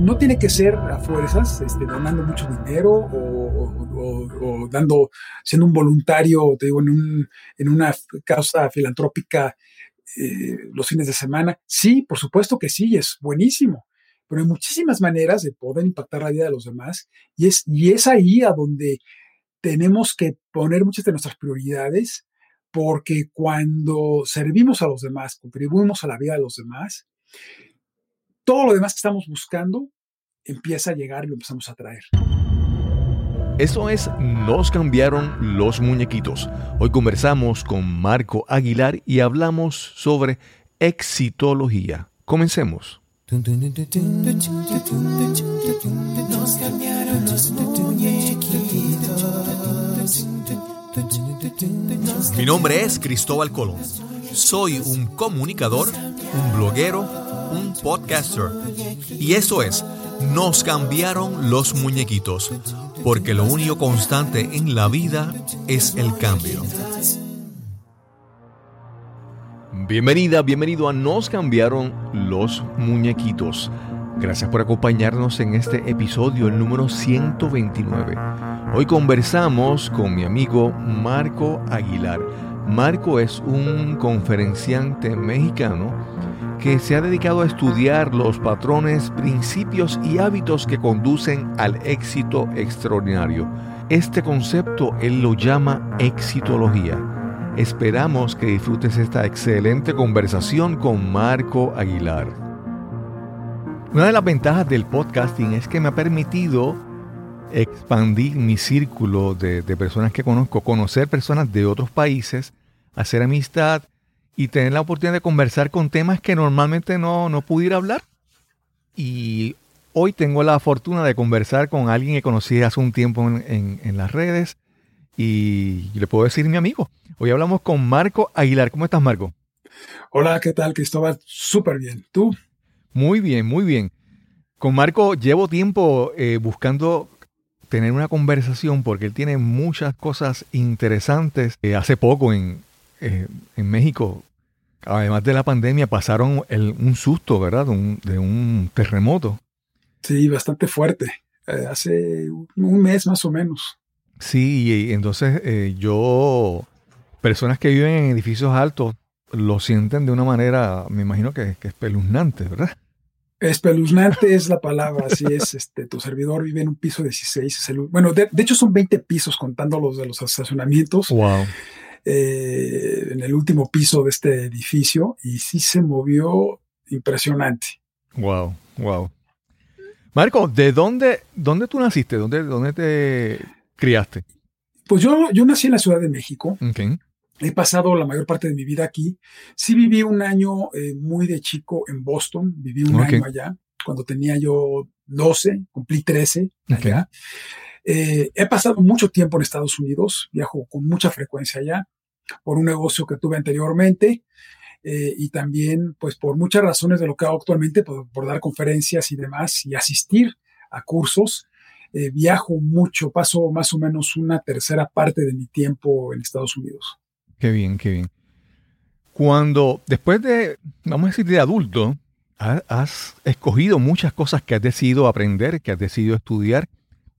no tiene que ser a fuerzas, este, donando mucho dinero o, dando, siendo un voluntario, te digo, en, un, en una causa filantrópica eh, los fines de semana. Sí, por supuesto que sí, es buenísimo, pero hay muchísimas maneras de poder impactar la vida de los demás y es, y es ahí a donde tenemos que poner muchas de nuestras prioridades porque cuando servimos a los demás, contribuimos a la vida de los demás, todo lo demás que estamos buscando empieza a llegar y lo empezamos a traer. Eso es Nos cambiaron los muñequitos. Hoy conversamos con Marco Aguilar y hablamos sobre exitología. Comencemos. Nos cambiaron los mi nombre es Cristóbal Colón. Soy un comunicador, un bloguero, un podcaster. Y eso es, nos cambiaron los muñequitos, porque lo único constante en la vida es el cambio. Bienvenida, bienvenido a Nos cambiaron los muñequitos. Gracias por acompañarnos en este episodio, el número 129. Hoy conversamos con mi amigo Marco Aguilar. Marco es un conferenciante mexicano que se ha dedicado a estudiar los patrones, principios y hábitos que conducen al éxito extraordinario. Este concepto él lo llama exitología. Esperamos que disfrutes esta excelente conversación con Marco Aguilar. Una de las ventajas del podcasting es que me ha permitido expandir mi círculo de, personas que conozco, conocer personas de otros países, hacer amistad y tener la oportunidad de conversar con temas que normalmente no, no pudiera hablar. Y hoy tengo la fortuna de conversar con alguien que conocí hace un tiempo en, en las redes y le puedo decir mi amigo. Hoy hablamos con Marco Aguilar. ¿Cómo estás, Marco? Hola, ¿qué tal, Cristóbal? Súper bien. ¿Tú? Muy bien, muy bien. Con Marco llevo tiempo eh, buscando tener una conversación porque él tiene muchas cosas interesantes. Eh, hace poco en, eh, en, México, además de la pandemia, pasaron un susto, ¿verdad? de un terremoto. Sí, bastante fuerte. Eh, hace un mes más o menos. Sí, y entonces yo, personas que viven en edificios altos, lo sienten de una manera, me imagino que, que espeluznante, ¿verdad? Espeluznante es la palabra, así es. Este, tu servidor vive en un piso 16. bueno, de, hecho son 20 pisos contando los de los estacionamientos. Wow. Eh, en el último piso de este edificio y sí se movió impresionante. Wow, wow. Marco, ¿de dónde, dónde tú naciste? ¿Dónde, dónde te criaste? Pues yo, yo nací en la Ciudad de México. Okay. He pasado la mayor parte de mi vida aquí. Sí viví un año eh, muy de chico en Boston, viví un año allá, cuando tenía yo 12, cumplí 13 allá. Eh, he pasado mucho tiempo en Estados Unidos, viajo con mucha frecuencia allá por un negocio que tuve anteriormente eh, y también pues por muchas razones de lo que hago actualmente, por, dar conferencias y demás y asistir a cursos. viajo mucho, paso más o menos una tercera parte de mi tiempo en Estados Unidos. Qué bien, qué bien. Cuando, después de, vamos a decir, de adulto, has escogido muchas cosas que has decidido aprender, que has decidido estudiar,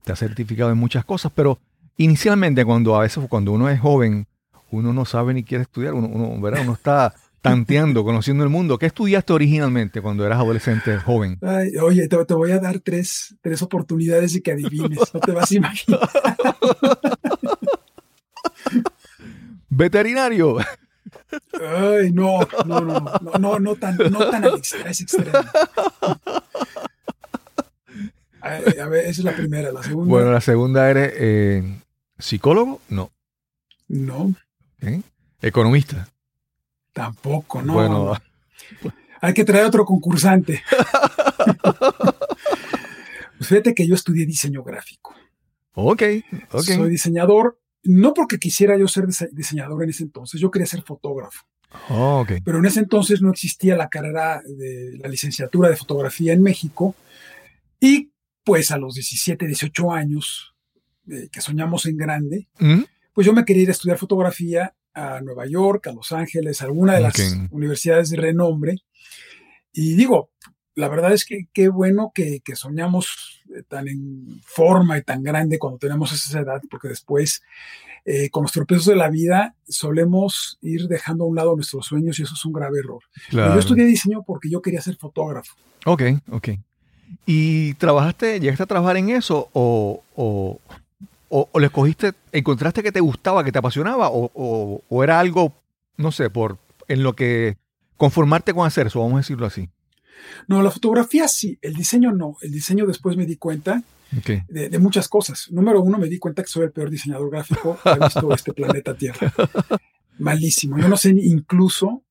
te has certificado en muchas cosas, pero inicialmente cuando a veces cuando uno es joven, uno no sabe ni quiere estudiar, uno, uno, ¿verdad? uno está tanteando, conociendo el mundo. ¿Qué estudiaste originalmente cuando eras adolescente, joven? oye, te, te, voy a dar tres, tres oportunidades y que adivines, no te vas a imaginar. Veterinario. Ay, no, no, no, no, no, no tan, no tan al extremo. A, ver, esa es la primera. La segunda. Bueno, la segunda eres eh, psicólogo, no. No. Economista. Tampoco, no. Bueno. Hay que traer otro concursante. pues fíjate que yo estudié diseño gráfico. Ok, ok. Soy diseñador no porque quisiera yo ser diseñador en ese entonces, yo quería ser fotógrafo. Oh, Pero en ese entonces no existía la carrera de la licenciatura de fotografía en México. Y pues a los 17, 18 años, eh, que soñamos en grande, ¿Mm? pues yo me quería ir a estudiar fotografía a Nueva York, a Los Ángeles, a alguna de las universidades de renombre. Y digo, la verdad es que qué bueno que, soñamos eh, tan en forma y tan grande cuando tenemos esa edad, porque después, eh, con los tropiezos de la vida, solemos ir dejando a un lado nuestros sueños y eso es un grave error. Yo estudié diseño porque yo quería ser fotógrafo. Ok, ok. ¿Y trabajaste, llegaste a trabajar en eso o, o, o, le escogiste, encontraste que te gustaba, que te apasionaba o, o era algo, no sé, por en lo que conformarte con hacer eso, vamos a decirlo así? No, la fotografía sí, el diseño no. El diseño después me di cuenta de, muchas cosas. Número uno, me di cuenta que soy el peor diseñador gráfico que ha visto este planeta Tierra. Malísimo. Yo no sé incluso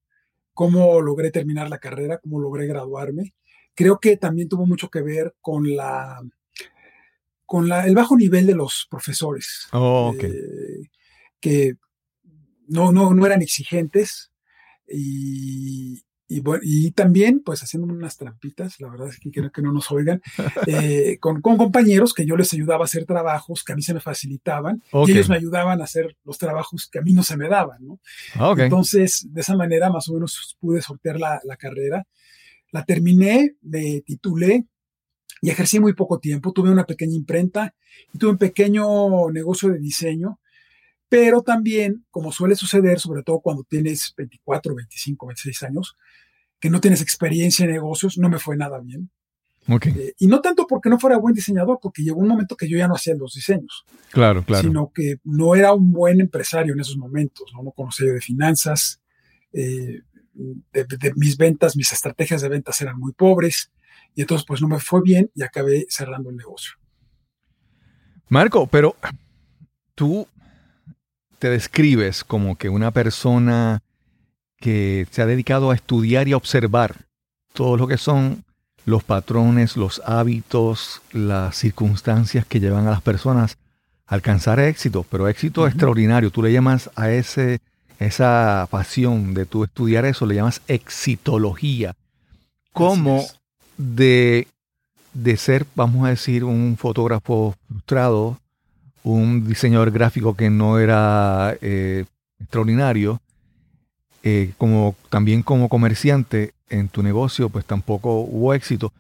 cómo logré terminar la carrera, cómo logré graduarme. Creo que también tuvo mucho que ver con la con la, el bajo nivel de los profesores. Oh, eh, que no, no, no eran exigentes y, y, también, pues haciendo unas trampitas, la verdad es que quiero que no nos oigan, eh, con, compañeros que yo les ayudaba a hacer trabajos que a mí se me facilitaban y ellos me ayudaban a hacer los trabajos que a mí no se me daban, ¿no? Ah, Entonces, de esa manera más o menos pude sortear la, la carrera. La terminé, me titulé y ejercí muy poco tiempo. Tuve una pequeña imprenta y tuve un pequeño negocio de diseño pero también, como suele suceder, sobre todo cuando tienes 24, 25, 26 años, que no tienes experiencia en negocios, no me fue nada bien. Eh, y no tanto porque no fuera buen diseñador, porque llegó un momento que yo ya no hacía los diseños. Claro, claro. Sino que no era un buen empresario en esos momentos, no, conocía yo de finanzas, eh, de, mis ventas, mis estrategias de ventas eran muy pobres, y entonces pues no me fue bien y acabé cerrando el negocio. Marco, pero tú te describes como que una persona que se ha dedicado a estudiar y a observar todo lo que son los patrones, los hábitos, las circunstancias que llevan a las personas a alcanzar éxito, pero éxito extraordinario. Tú le llamas a ese, esa pasión de tu estudiar eso, le llamas exitología. Como de, de ser, vamos a decir, un fotógrafo frustrado, un diseñador gráfico que no era eh, extraordinario, eh, como también como comerciante en tu negocio, pues tampoco hubo éxito.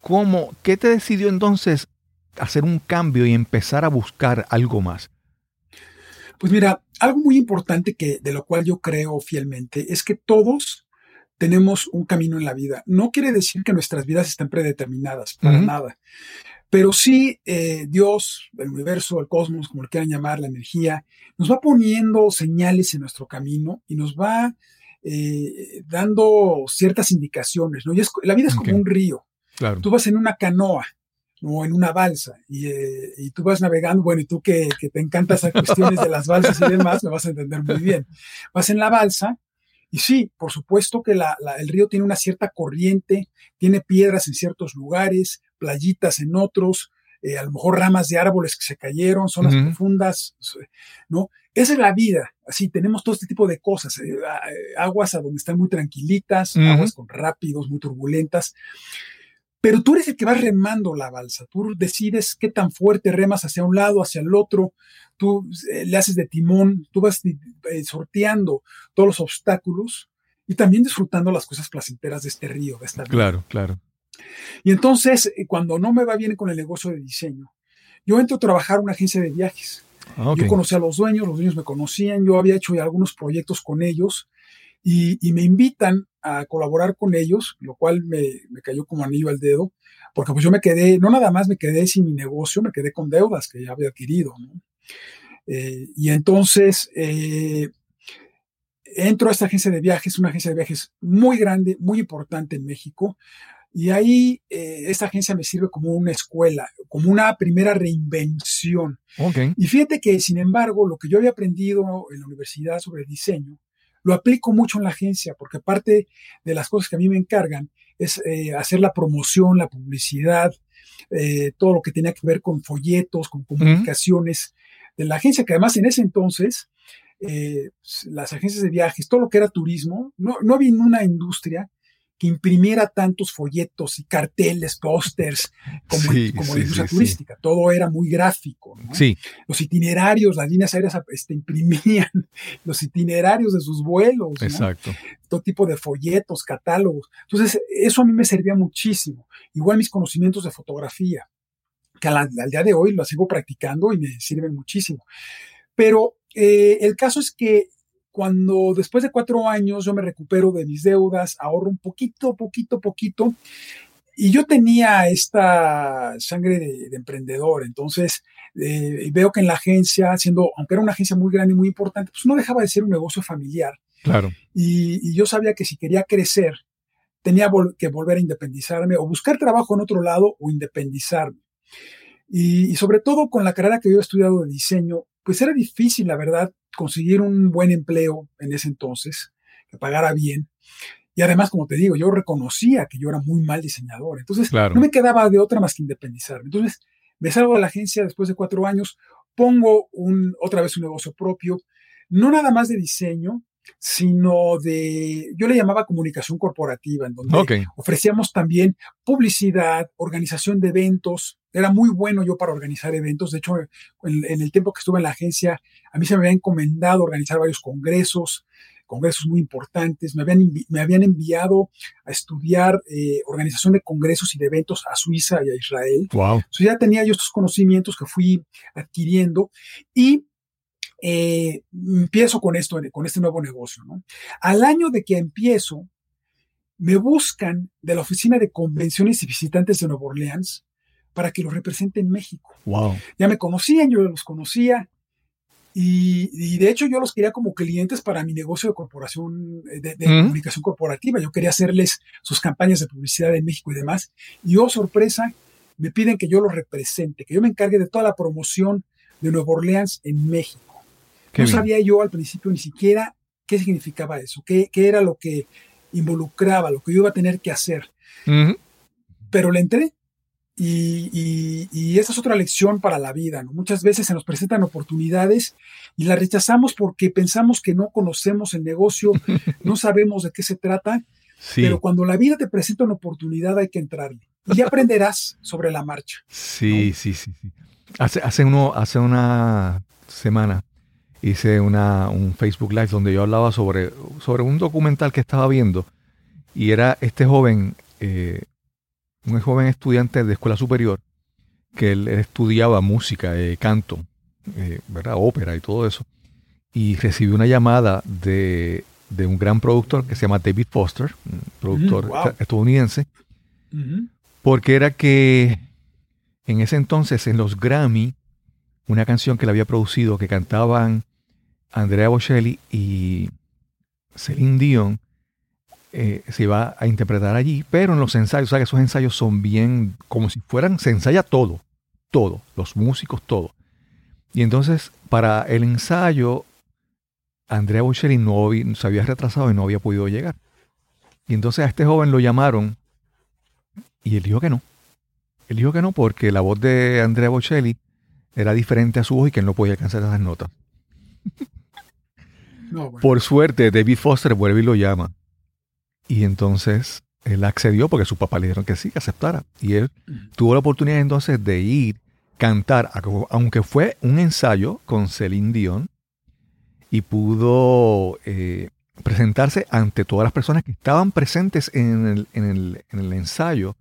¿Cómo, ¿Qué te decidió entonces hacer un cambio y empezar a buscar algo más? Pues mira, algo muy importante que de lo cual yo creo fielmente es que todos tenemos un camino en la vida. No quiere decir que nuestras vidas estén predeterminadas, para nada. Pero sí, eh, Dios, el universo, el cosmos, como le quieran llamar, la energía, nos va poniendo señales en nuestro camino y nos va eh, dando ciertas indicaciones. ¿no? la vida es como un río. Claro. Tú vas en una canoa o en una balsa eh, y, tú vas navegando, bueno, y tú que, que te encantan esas cuestiones de las balsas y demás, me vas a entender muy bien. Vas en la balsa y sí, por supuesto que el río tiene una cierta corriente, tiene piedras en ciertos lugares, playitas en otros, eh, a lo mejor ramas de árboles que se cayeron, zonas profundas, ¿no? Esa es la vida, así tenemos todo este tipo de cosas, eh, eh, aguas a donde están muy tranquilitas, aguas con rápidos, muy turbulentas, pero tú eres el que va remando la balsa, tú decides qué tan fuerte remas hacia un lado, hacia el otro, tú eh, le haces de timón, tú vas eh, sorteando todos los obstáculos y también disfrutando las cosas placenteras de este río, de esta vida. Claro, claro. Y entonces, eh, cuando no me va bien con el negocio de diseño, yo entro a trabajar en una agencia de viajes. Ah, yo conocí a los dueños, los dueños me conocían, yo había hecho algunos proyectos con ellos y, me invitan a colaborar con ellos, lo cual me, me, cayó como anillo al dedo, porque pues yo me quedé, no nada más me quedé sin mi negocio, me quedé con deudas que ya había adquirido. ¿no? Eh, y entonces eh, entro a esta agencia de viajes, una agencia de viajes muy grande, muy importante en México. Y ahí eh, esta agencia me sirve como una escuela, como una primera reinvención. Y fíjate que, sin embargo, lo que yo había aprendido en la universidad sobre diseño, lo aplico mucho en la agencia, porque parte de las cosas que a mí me encargan es hacer la promoción, la publicidad, todo lo que tenía que ver con folletos, con comunicaciones de la agencia, que además en ese entonces eh, las agencias de viajes, todo lo que era turismo, no, no había una industria que imprimiera tantos folletos y carteles, pósters, como, como la industria turística. Todo era muy gráfico. Sí. Los itinerarios, las líneas aéreas este, imprimían los itinerarios de sus vuelos. Exacto. Todo tipo de folletos, catálogos. Entonces, eso a mí me servía muchísimo. Igual mis conocimientos de fotografía, que al, día de hoy lo sigo practicando y me sirven muchísimo. Pero eh, el caso es que cuando después de cuatro años yo me recupero de mis deudas, ahorro un poquito, poquito, poquito, y yo tenía esta sangre de, emprendedor, entonces eh, veo que en la agencia, siendo, aunque era una agencia muy grande y muy importante, pues no dejaba de ser un negocio familiar. Claro. Y, yo sabía que si quería crecer, tenía que volver a independizarme o buscar trabajo en otro lado o independizarme. Y, y, sobre todo con la carrera que yo he estudiado de diseño, pues era difícil, la verdad, conseguir un buen empleo en ese entonces, que pagara bien. Y además, como te digo, yo reconocía que yo era muy mal diseñador. Entonces, no me quedaba de otra más que independizarme. Entonces, me salgo de la agencia después de cuatro años, pongo un, otra vez un negocio propio, no nada más de diseño, sino de, yo le llamaba comunicación corporativa, en donde ofrecíamos también publicidad, organización de eventos. Era muy bueno yo para organizar eventos. De hecho, en, el tiempo que estuve en la agencia, a mí se me había encomendado organizar varios congresos, congresos muy importantes. Me habían, me habían enviado a estudiar eh, organización de congresos y de eventos a Suiza y a Israel. Wow. Entonces ya tenía yo estos conocimientos que fui adquiriendo y eh, empiezo con esto, con este nuevo negocio. ¿no? Al año de que empiezo, me buscan de la Oficina de Convenciones y Visitantes de Nueva Orleans para que los represente en México. Wow. Ya me conocían, yo los conocía. Y, de hecho yo los quería como clientes para mi negocio de corporación, eh, de, comunicación corporativa. Yo quería hacerles sus campañas de publicidad en México y demás. Y oh, sorpresa, me piden que yo los represente, que yo me encargue de toda la promoción de Nueva Orleans en México no sabía yo al principio ni siquiera qué significaba eso, qué, era lo que involucraba, lo que yo iba a tener que hacer. Pero le entré. Y, esa es otra lección para la vida. Muchas veces se nos presentan oportunidades y las rechazamos porque pensamos que no conocemos el negocio, no sabemos de qué se trata. Pero cuando la vida te presenta una oportunidad hay que entrarle. Y aprenderás sobre la marcha. Sí, sí, sí, sí. Hace, hace, uno, hace una semana hice una, un Facebook Live donde yo hablaba sobre, sobre un documental que estaba viendo y era este joven, eh, un joven estudiante de escuela superior que él, estudiaba música, eh, canto, eh, ¿verdad? ópera y todo eso. Y recibió una llamada de, un gran productor que se llama David Foster, un productor estadounidense, porque era que en ese entonces en los Grammy, una canción que le había producido que cantaban Andrea Bocelli y Celine Dion eh, se iba a interpretar allí, pero en los ensayos, o sea que esos ensayos son bien como si fueran, se ensaya todo, todo, los músicos, todo. Y entonces, para el ensayo, Andrea Bocelli no se había retrasado y no había podido llegar. Y entonces a este joven lo llamaron y él dijo que no. Él dijo que no porque la voz de Andrea Bocelli era diferente a su voz y que él no podía alcanzar esas notas. Por suerte, David Foster vuelve y lo llama. Y entonces él accedió porque su papá le dijeron que sí, que aceptara. Y él tuvo la oportunidad entonces de ir, cantar, aunque fue un ensayo con Celine Dion, y pudo eh, presentarse ante todas las personas que estaban presentes en el, en, el, en el, ensayo.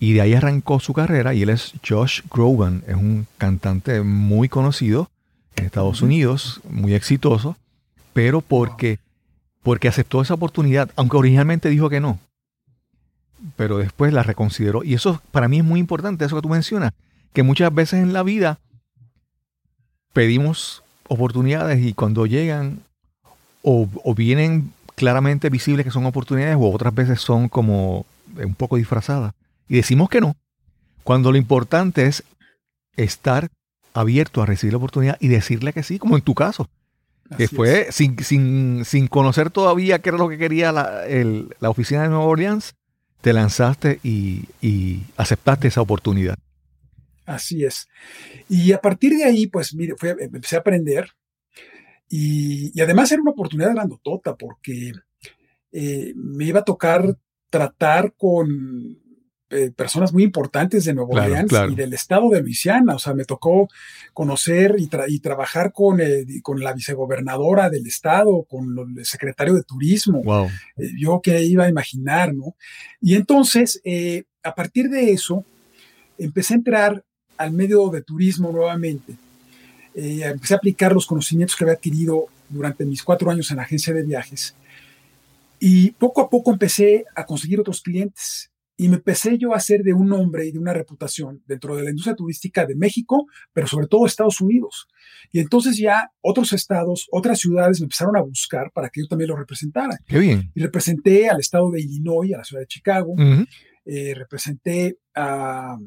Y de ahí arrancó su carrera. Y él es Josh Groban, es un cantante muy conocido en Estados Unidos, muy exitoso pero porque, porque aceptó esa oportunidad, aunque originalmente dijo que no, pero después la reconsideró. Y eso para mí es muy importante, eso que tú mencionas, que muchas veces en la vida pedimos oportunidades y cuando llegan o, vienen claramente visibles que son oportunidades o otras veces son como un poco disfrazadas y decimos que no, cuando lo importante es estar abierto a recibir la oportunidad y decirle que sí, como en tu caso que fue sin, sin, sin, conocer todavía qué era lo que quería la, la oficina de Nueva Orleans, te lanzaste y, y, aceptaste esa oportunidad. Así es. Y a partir de ahí, pues mire, empecé a aprender y, y, además era una oportunidad grandotota porque eh, me iba a tocar tratar con eh, personas muy importantes de Nuevo Orleans y del estado de Luisiana. O sea, me tocó conocer y, y trabajar con, eh, con, la vicegobernadora del estado, con el secretario de turismo. Wow. Eh, yo que iba a imaginar, ¿no? Y entonces, a partir de eso, empecé a entrar al medio de turismo nuevamente. empecé a aplicar los conocimientos que había adquirido durante mis cuatro años en la agencia de viajes. Y poco a poco empecé a conseguir otros clientes y me empecé yo a hacer de un nombre y de una reputación dentro de la industria turística de México, pero sobre todo Estados Unidos. Y entonces ya otros estados, otras ciudades me empezaron a buscar para que yo también lo representara. Qué bien. Y representé al estado de Illinois, a la ciudad de Chicago, eh, representé al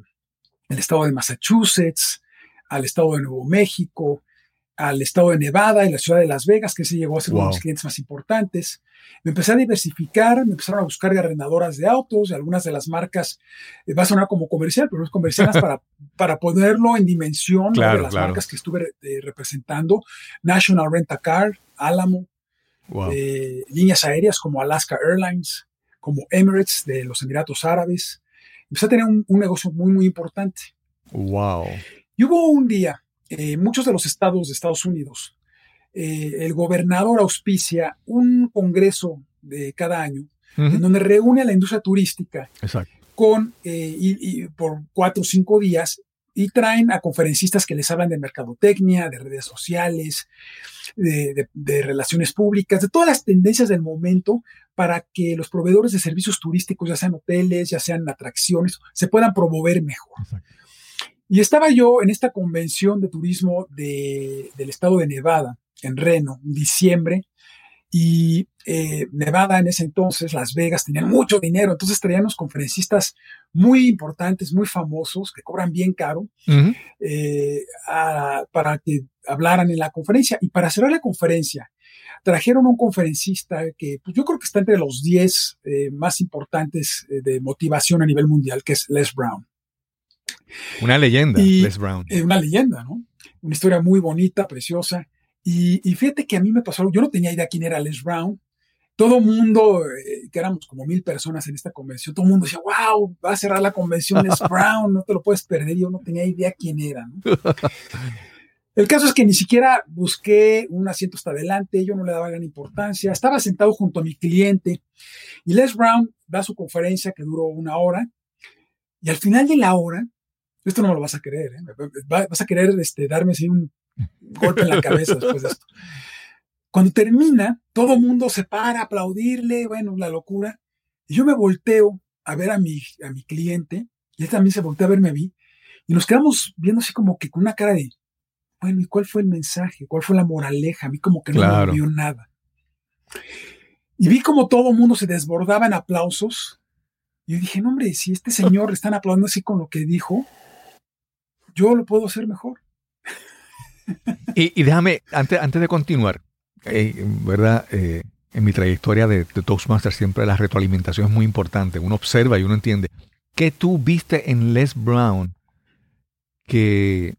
estado de Massachusetts, al estado de Nuevo México, al estado de Nevada y la ciudad de Las Vegas, que se llegó a ser uno de los clientes más importantes. Me empecé a diversificar, me empezaron a buscar arrendadoras de autos, y algunas de las marcas, eh, va a sonar como comercial, pero no es comercial, para, para ponerlo en dimensión de las marcas que estuve eh, representando. National Rent a Car, Alamo, eh, líneas aéreas como Alaska Airlines, como Emirates de los Emiratos Árabes. Empecé a tener un, un negocio muy, muy importante. Wow. Y hubo un día eh, muchos de los estados de Estados Unidos, eh, el gobernador auspicia un congreso de cada año en donde reúne a la industria turística con eh, y, por cuatro o cinco días y traen a conferencistas que les hablan de mercadotecnia, de redes sociales, de, relaciones públicas, de todas las tendencias del momento para que los proveedores de servicios turísticos, ya sean hoteles, ya sean atracciones, se puedan promover mejor. Y estaba yo en esta convención de turismo del estado de Nevada, en Reno, en diciembre, y eh, Nevada en ese entonces, Las Vegas, tenían mucho dinero, entonces traían unos conferencistas muy importantes, muy famosos, que cobran bien caro, eh, para que hablaran en la conferencia. Y para cerrar la conferencia, trajeron un conferencista que pues, yo creo que está entre los 10 eh, más importantes de motivación a nivel mundial, que es Les Brown. Una leyenda, Les Brown. una leyenda, ¿no? Una historia muy bonita, preciosa. Y, fíjate que a mí me pasó yo no tenía idea quién era Les Brown. Todo mundo, eh, que éramos como mil personas en esta convención, todo el mundo decía, wow, va a cerrar la convención Les Brown, no te lo puedes perder. Yo no tenía idea quién era. ¿no? El caso es que ni siquiera busqué un asiento hasta adelante, yo no le daba gran importancia. Estaba sentado junto a mi cliente y Les Brown da su conferencia que duró una hora. Y al final de la hora, esto no me lo vas a querer, ¿eh? vas a querer este, darme así un golpe en la cabeza después de esto. Cuando termina, todo el mundo se para a aplaudirle, bueno, la locura. Y yo me volteo a ver a mi, a mi cliente, y él también se voltea a verme a mí, y nos quedamos viendo así como que con una cara de, bueno, ¿y cuál fue el mensaje? ¿Cuál fue la moraleja? A mí como que no me vio nada. Y vi como todo el mundo se desbordaba en aplausos. Y yo dije, no, hombre, si este señor están aplaudiendo así con lo que dijo, yo lo puedo hacer mejor. y, déjame, antes, antes de continuar, eh, ¿verdad? Eh, en mi trayectoria de, de, siempre la retroalimentación es muy importante. Uno observa y uno entiende. ¿Qué tú viste en Les Brown que,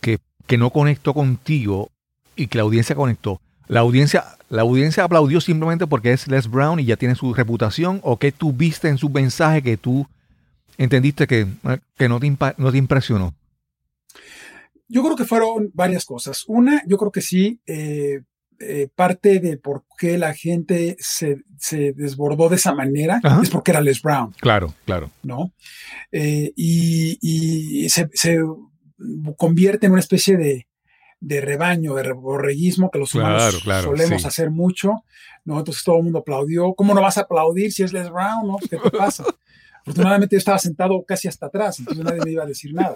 que, que no conectó contigo y que la audiencia conectó? La audiencia, la audiencia aplaudió simplemente porque es Les Brown y ya tiene su reputación, o qué tú viste en su mensaje que tú entendiste que, que no, te no te impresionó. Yo creo que fueron varias cosas. Una, yo creo que sí, eh, eh, parte de por qué la gente se, desbordó de esa manera es porque era Les Brown. Claro, claro. ¿No? Eh, y, se, convierte en una especie de, rebaño, de borreguismo que los humanos solemos hacer mucho. ¿no? Entonces todo el mundo aplaudió. ¿Cómo no vas a aplaudir si es Les Brown? ¿no? ¿Qué te pasa? Afortunadamente yo estaba sentado casi hasta atrás, entonces nadie me iba a decir nada.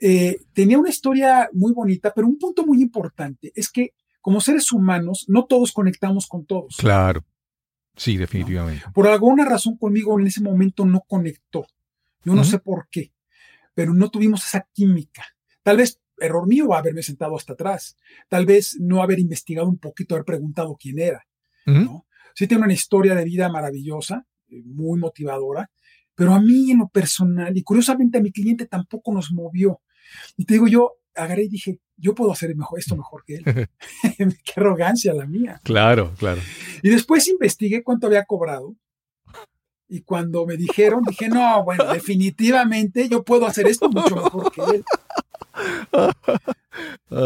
Eh, tenía una historia muy bonita, pero un punto muy importante es que como seres humanos no todos conectamos con todos. Claro. Sí, definitivamente. Por alguna razón conmigo en ese momento no conectó. Yo no sé por qué, pero no tuvimos esa química. Tal vez error mío haberme sentado hasta atrás. Tal vez no haber investigado un poquito, haber preguntado quién era. Sí tiene una historia de vida maravillosa, eh, muy motivadora, pero a mí en lo personal, y curiosamente a mi cliente tampoco nos movió. Y te digo, yo agarré y dije, yo puedo hacer mejor, esto mejor que él. Qué arrogancia la mía. Claro, claro. Y después investigué cuánto había cobrado Y cuando me dijeron, dije, no, bueno, definitivamente yo puedo hacer esto mucho mejor que él.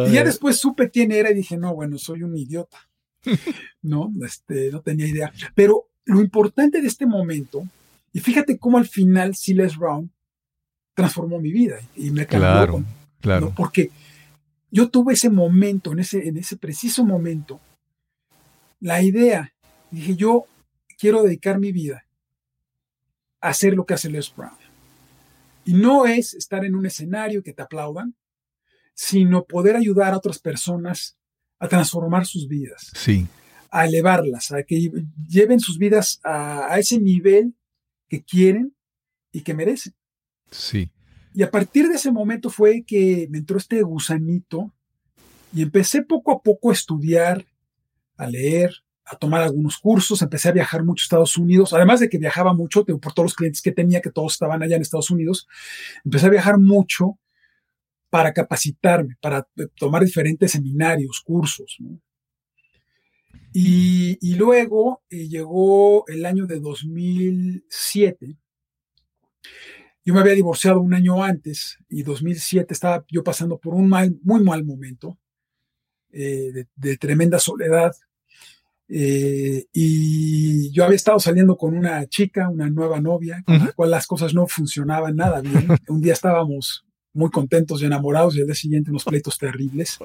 y ya después supe quién era y dije, no, bueno, soy un idiota. No, este, no tenía idea. Pero lo importante de este momento, y fíjate cómo al final Silas Brown transformó mi vida y me cambió. Claro, claro. Porque yo tuve ese momento, en ese, en ese preciso momento, la idea, dije, yo quiero dedicar mi vida a hacer lo que hace Les Brown. Y no es estar en un escenario que te aplaudan, sino poder ayudar a otras personas a transformar sus vidas. Sí. A elevarlas, a que lleven sus vidas a, a ese nivel que quieren y que merecen. Sí. Y a partir de ese momento fue que me entró este gusanito y empecé poco a poco a estudiar, a leer, a tomar algunos cursos, empecé a viajar mucho a Estados Unidos, además de que viajaba mucho por todos los clientes que tenía, que todos estaban allá en Estados Unidos, empecé a viajar mucho para capacitarme, para tomar diferentes seminarios, cursos. Y, y, luego eh, llegó el año de 2007. Yo me había divorciado un año antes y 2007 estaba yo pasando por un mal, muy mal momento eh, de, de, tremenda soledad. Eh, y yo había estado saliendo con una chica, una nueva novia, con uh -huh. la cual las cosas no funcionaban nada bien. un día estábamos muy contentos y enamorados y al día siguiente unos pleitos terribles.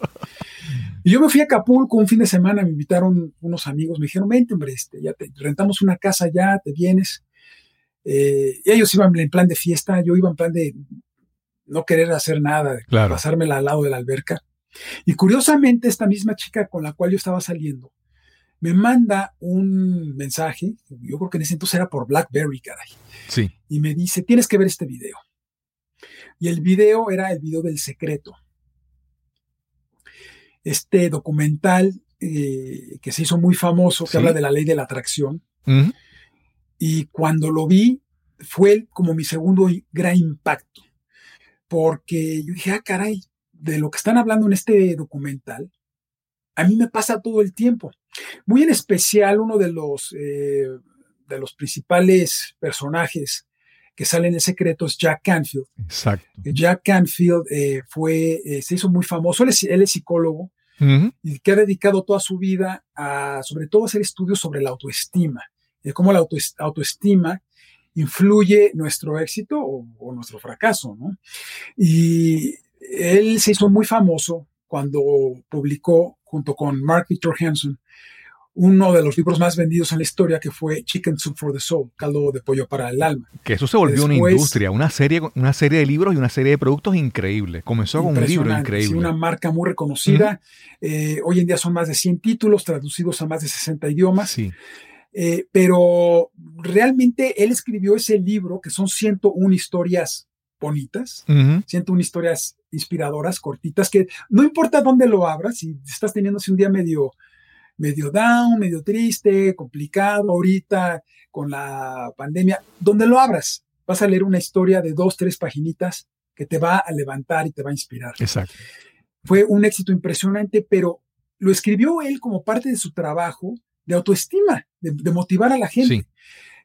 Y yo me fui a Acapulco un fin de semana, me invitaron unos amigos, me dijeron, vente hombre, este, ya te rentamos una casa ya, te vienes. Eh, y ellos iban en plan de fiesta, yo iba en plan de no querer hacer nada, claro. pasármela al lado de la alberca. Y curiosamente, esta misma chica con la cual yo estaba saliendo, me manda un mensaje, yo creo que en ese entonces era por BlackBerry, caray. Sí. Y me dice, tienes que ver este video. Y el video era el video del secreto. Este documental eh, que se hizo muy famoso, que sí. habla de la ley de la atracción. Uh -huh. Y cuando lo vi, fue como mi segundo gran impacto. Porque yo dije, ah, caray, de lo que están hablando en este documental, a mí me pasa todo el tiempo. Muy en especial uno de los, eh, de los principales personajes que sale en el secreto es Jack Canfield. Exacto. Jack Canfield eh, fue, eh, se hizo muy famoso, él es, él es psicólogo uh -huh. y que ha dedicado toda su vida a, sobre todo, a hacer estudios sobre la autoestima, de cómo la auto, autoestima influye nuestro éxito o, o nuestro fracaso, ¿no? Y él se hizo muy famoso cuando publicó junto con Mark Victor Hanson uno de los libros más vendidos en la historia que fue Chicken Soup for the Soul, caldo de pollo para el alma. Que eso se volvió Después, una industria, una serie, una serie de libros y una serie de productos increíbles. Comenzó con un libro increíble. Sí, una marca muy reconocida. Uh -huh. eh, hoy en día son más de 100 títulos traducidos a más de 60 idiomas. Sí. Eh, pero realmente él escribió ese libro que son 101 historias bonitas, uh -huh. 101 historias inspiradoras, cortitas, que no importa dónde lo abras, si estás teniendo un día medio medio down, medio triste, complicado ahorita con la pandemia, donde lo abras, vas a leer una historia de dos, tres paginitas que te va a levantar y te va a inspirar. Exacto. Fue un éxito impresionante, pero lo escribió él como parte de su trabajo de autoestima, de, de motivar a la gente. Sí.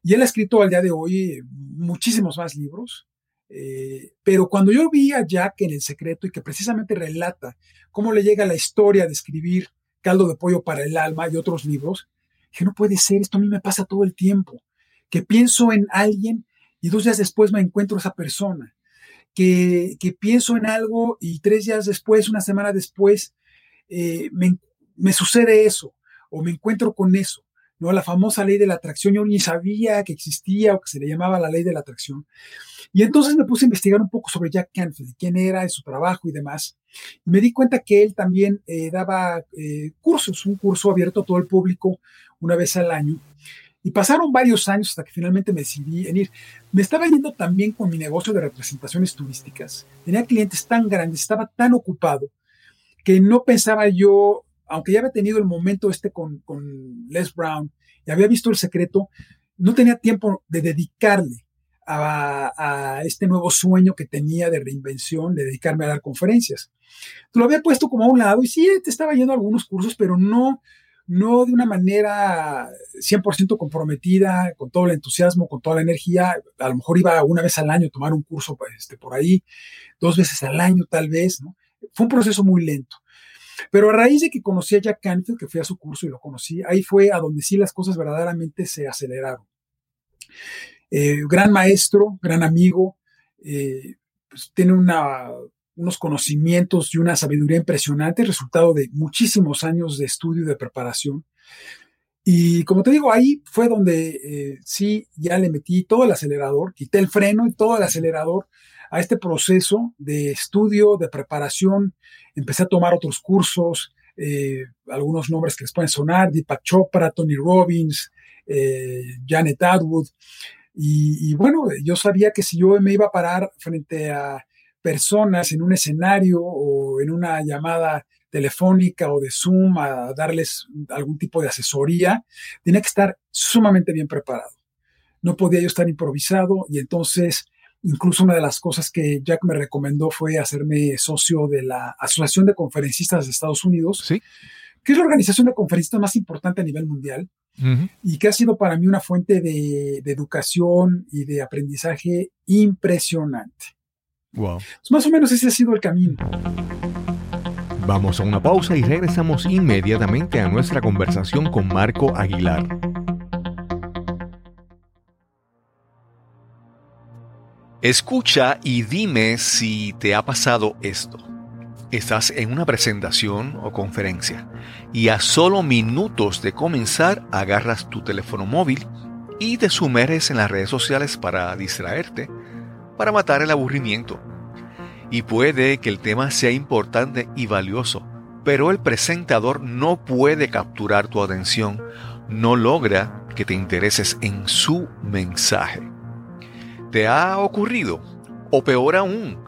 Y él ha escrito al día de hoy muchísimos más libros. Eh, pero cuando yo vi a Jack en El Secreto y que precisamente relata cómo le llega la historia de escribir Caldo de Pollo para el Alma y otros libros, que no puede ser, esto a mí me pasa todo el tiempo, que pienso en alguien y dos días después me encuentro esa persona, que, que pienso en algo y tres días después, una semana después, eh, me, me sucede eso o me encuentro con eso. ¿no? La famosa ley de la atracción, yo ni sabía que existía o que se le llamaba la ley de la atracción. Y entonces me puse a investigar un poco sobre Jack Canfield, quién era, su trabajo y demás. Me di cuenta que él también eh, daba eh, cursos, un curso abierto a todo el público una vez al año. Y pasaron varios años hasta que finalmente me decidí en ir. Me estaba yendo también con mi negocio de representaciones turísticas. Tenía clientes tan grandes, estaba tan ocupado que no pensaba yo aunque ya había tenido el momento este con, con Les Brown y había visto el secreto, no tenía tiempo de dedicarle a, este nuevo sueño que tenía de reinvención, de dedicarme a dar conferencias. Lo había puesto como a un lado y sí, te estaba yendo a algunos cursos, pero no, no de una manera 100% comprometida, con todo el entusiasmo, con toda la energía. A lo mejor iba una vez al año a tomar un curso pues, este, por ahí, dos veces al año tal vez. Fue un proceso muy lento. Pero a raíz de que conocí a Jack Canfield, que fui a su curso y lo conocí, ahí fue a donde sí las cosas verdaderamente se aceleraron. Eh, gran maestro, gran amigo, eh, pues tiene una, unos conocimientos y una sabiduría impresionante, resultado de muchísimos años de estudio y de preparación. Y como te digo, ahí fue donde eh, sí ya le metí todo el acelerador, quité el freno y todo el acelerador a este proceso de estudio, de preparación. Empecé a tomar otros cursos, algunos nombres que les pueden sonar, Deepak Chopra, Tony Robbins, Janet Atwood. Y, y, bueno, yo sabía que si yo me iba a parar frente a personas en un escenario o en una llamada telefónica o de Zoom a darles algún tipo de asesoría, tenía que estar sumamente bien preparado. No podía yo estar improvisado y entonces incluso una de las cosas que Jack me recomendó fue hacerme socio de la Asociación de Conferencistas de Estados Unidos, ¿Sí? que es la organización de conferencistas más importante a nivel mundial uh -huh. y que ha sido para mí una fuente de, de educación y de aprendizaje impresionante. Wow. Pues más o menos ese ha sido el camino. Vamos a una pausa y regresamos inmediatamente a nuestra conversación con Marco Aguilar. Escucha y dime si te ha pasado esto. Estás en una presentación o conferencia y a solo minutos de comenzar agarras tu teléfono móvil y te sumerges en las redes sociales para distraerte, para matar el aburrimiento. Y puede que el tema sea importante y valioso, pero el presentador no puede capturar tu atención, no logra que te intereses en su mensaje. ¿Te ha ocurrido? O peor aún,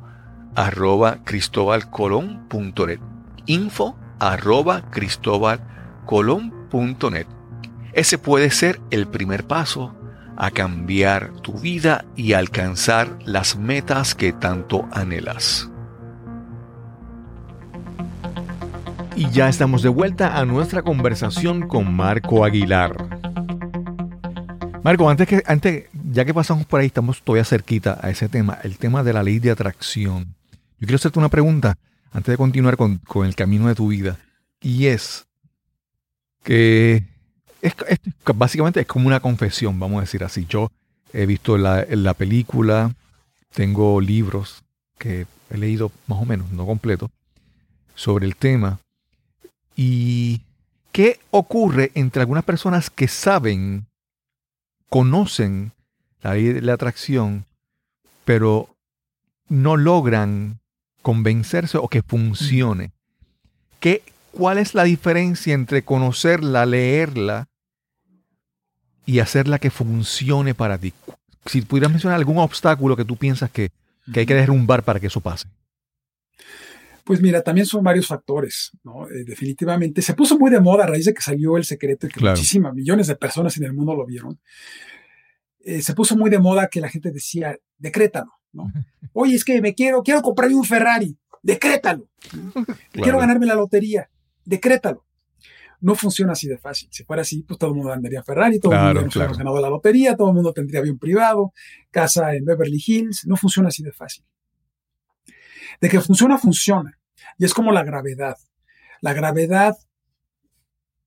arroba cristobalcolón.net info arroba cristobalcolón.net Ese puede ser el primer paso a cambiar tu vida y alcanzar las metas que tanto anhelas. Y ya estamos de vuelta a nuestra conversación con Marco Aguilar. Marco, antes que, antes, ya que pasamos por ahí, estamos todavía cerquita a ese tema, el tema de la ley de atracción. Yo quiero hacerte una pregunta antes de continuar con, con el camino de tu vida. Y es que es, básicamente es como una confesión, vamos a decir así. Yo he visto la, la película, tengo libros que he leído más o menos, no completo, sobre el tema. ¿Y qué ocurre entre algunas personas que saben, conocen la ley de la atracción, pero no logran convencerse o que funcione? ¿Qué, ¿Cuál es la diferencia entre conocerla, leerla y hacerla que funcione para ti? Si pudieras mencionar algún obstáculo que tú piensas que, que hay que derrumbar para que eso pase. Pues mira, también son varios factores, ¿no? Eh, definitivamente. Se puso muy de moda a raíz de que salió El Secreto y que claro. muchísimas, millones de personas en el mundo lo vieron. Eh, se puso muy de moda que la gente decía, decrétalo, ¿no? Oye, es que me quiero, quiero comprarme un Ferrari, decrétalo. Quiero ganarme la lotería, decrétalo. No funciona así de fácil. Si fuera así, pues todo el mundo andaría Ferrari, todo el mundo claro. ganado la lotería, todo el mundo tendría avión privado, casa en Beverly Hills. No funciona así de fácil. De que funciona, funciona. Y es como la gravedad. La gravedad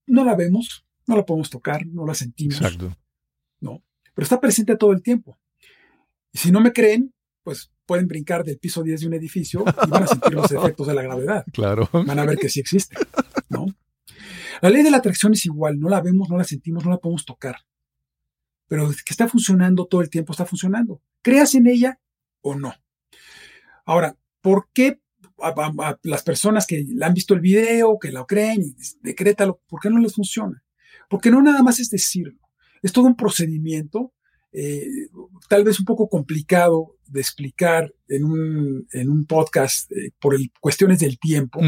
no la vemos, no la podemos tocar, no la sentimos. Exacto. No, pero está presente todo el tiempo. Y si no me creen, pues pueden brincar del piso 10 de un edificio y van a sentir los efectos de la gravedad. Claro. Van a ver que sí existe, ¿no? La ley de la atracción es igual, no la vemos, no la sentimos, no la podemos tocar. Pero que está funcionando todo el tiempo, está funcionando. ¿Creas en ella o no? Ahora, ¿por qué a, las personas que han visto el video, que lo creen y decrétalo, ¿por qué no les funciona? Porque no nada más es decirlo, es todo un procedimiento, eh, tal vez un poco complicado de explicar en un, en un podcast eh, por el, cuestiones del tiempo.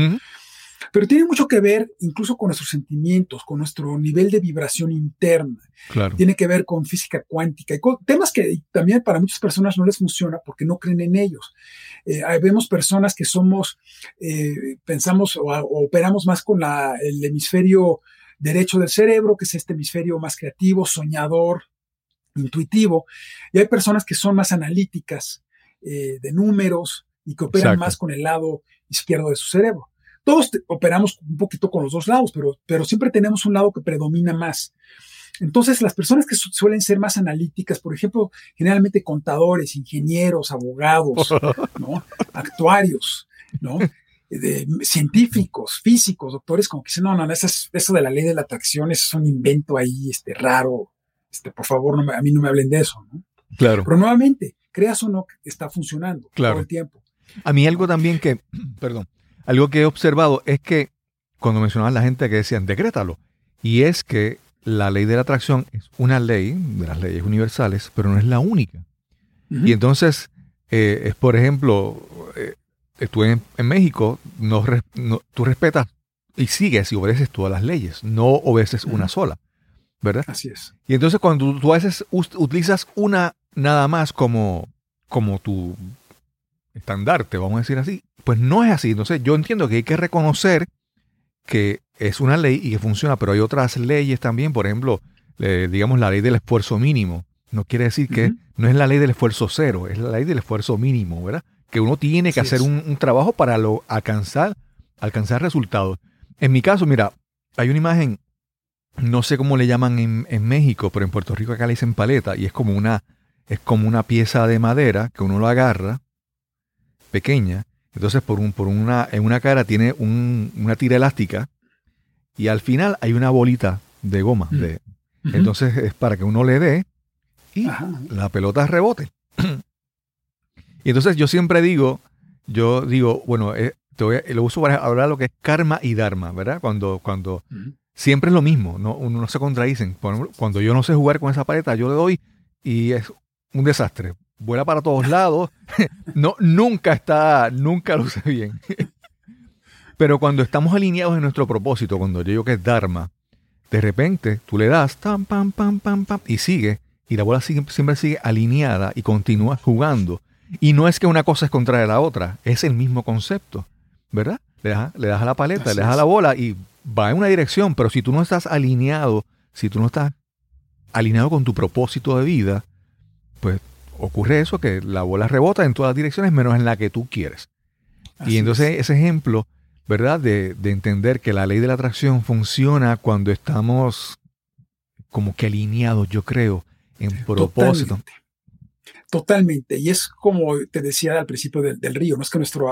Pero tiene mucho que ver incluso con nuestros sentimientos, con nuestro nivel de vibración interna. Claro. Tiene que ver con física cuántica y con temas que también para muchas personas no les funciona porque no creen en ellos. Eh, vemos personas que somos, pensamos o, operamos más con la, el hemisferio derecho del cerebro, que es este hemisferio más creativo, soñador, intuitivo. Y hay personas que son más analíticas, eh, de números y que operan más con el lado izquierdo de su cerebro. Todos operamos un poquito con los dos lados, pero, pero siempre tenemos un lado que predomina más. Entonces, las personas que suelen ser más analíticas, por ejemplo, generalmente contadores, ingenieros, abogados, ¿no? actuarios, ¿no? De, científicos, físicos, doctores, como que dicen, no, no, eso, eso de la ley de la atracción es un invento ahí, este, raro, este, por favor, no a mí no me hablen de eso, ¿no? Claro. Pero nuevamente, creas o no, está funcionando todo el tiempo. A mí algo también que, perdón, algo que he observado es que cuando mencionaban la gente que decían, decrétalo, y es que la ley de la atracción es una ley de las leyes universales, pero no es la única. Y entonces, eh, es por ejemplo, eh, estuve en, México, no, tú respetas y sigues y obedeces todas las leyes, no obedeces una sola, ¿verdad? Así es. Y entonces cuando tú a veces utilizas una nada más como, como tu estandarte, vamos a decir así, pues no es así. Entonces yo entiendo que hay que reconocer que es una ley y que funciona, pero hay otras leyes también, por ejemplo, digamos la ley del esfuerzo mínimo. No quiere decir que no es la ley del esfuerzo cero, es la ley del esfuerzo mínimo, ¿verdad? Que uno tiene que hacer un, trabajo para lo, alcanzar, alcanzar resultados. En mi caso, mira, hay una imagen, no sé cómo le llaman en, en, México, pero en Puerto Rico acá le dicen paleta y es como una, es como una pieza de madera que uno lo agarra, pequeña, entonces, por, un, por una, en una cara tiene una tira elástica y al final hay una bolita de goma. Mm. De, Entonces, es para que uno le dé y la pelota rebote. y entonces yo siempre digo, yo digo, bueno, eh, lo uso para hablar de lo que es karma y dharma, ¿verdad? Cuando, cuando siempre es lo mismo, no, uno no se contradicen. Cuando yo no sé jugar con esa paleta, yo le doy y es un desastre vuela para todos lados. no, nunca está, nunca luce bien. Pero cuando estamos alineados en nuestro propósito, cuando yo digo que es Dharma, de repente tú le das pam, pam, pam, pam, pam, y sigue, y la bola siempre sigue alineada y continúa jugando. Y no es que una cosa es contraria a la otra, es el mismo concepto, ¿verdad? Le das, le das a la paleta, le das a la bola y va en una dirección, pero si tú no estás alineado, si tú no estás alineado con tu propósito de vida, pues ocurre eso, que la bola rebota en todas las direcciones menos en la que tú quieres. y entonces ese ejemplo, ¿verdad? De, entender que la ley de la atracción funciona cuando estamos como que alineados, yo creo, en propósito. Totalmente. Y es como te decía al principio del, río, no es que nuestra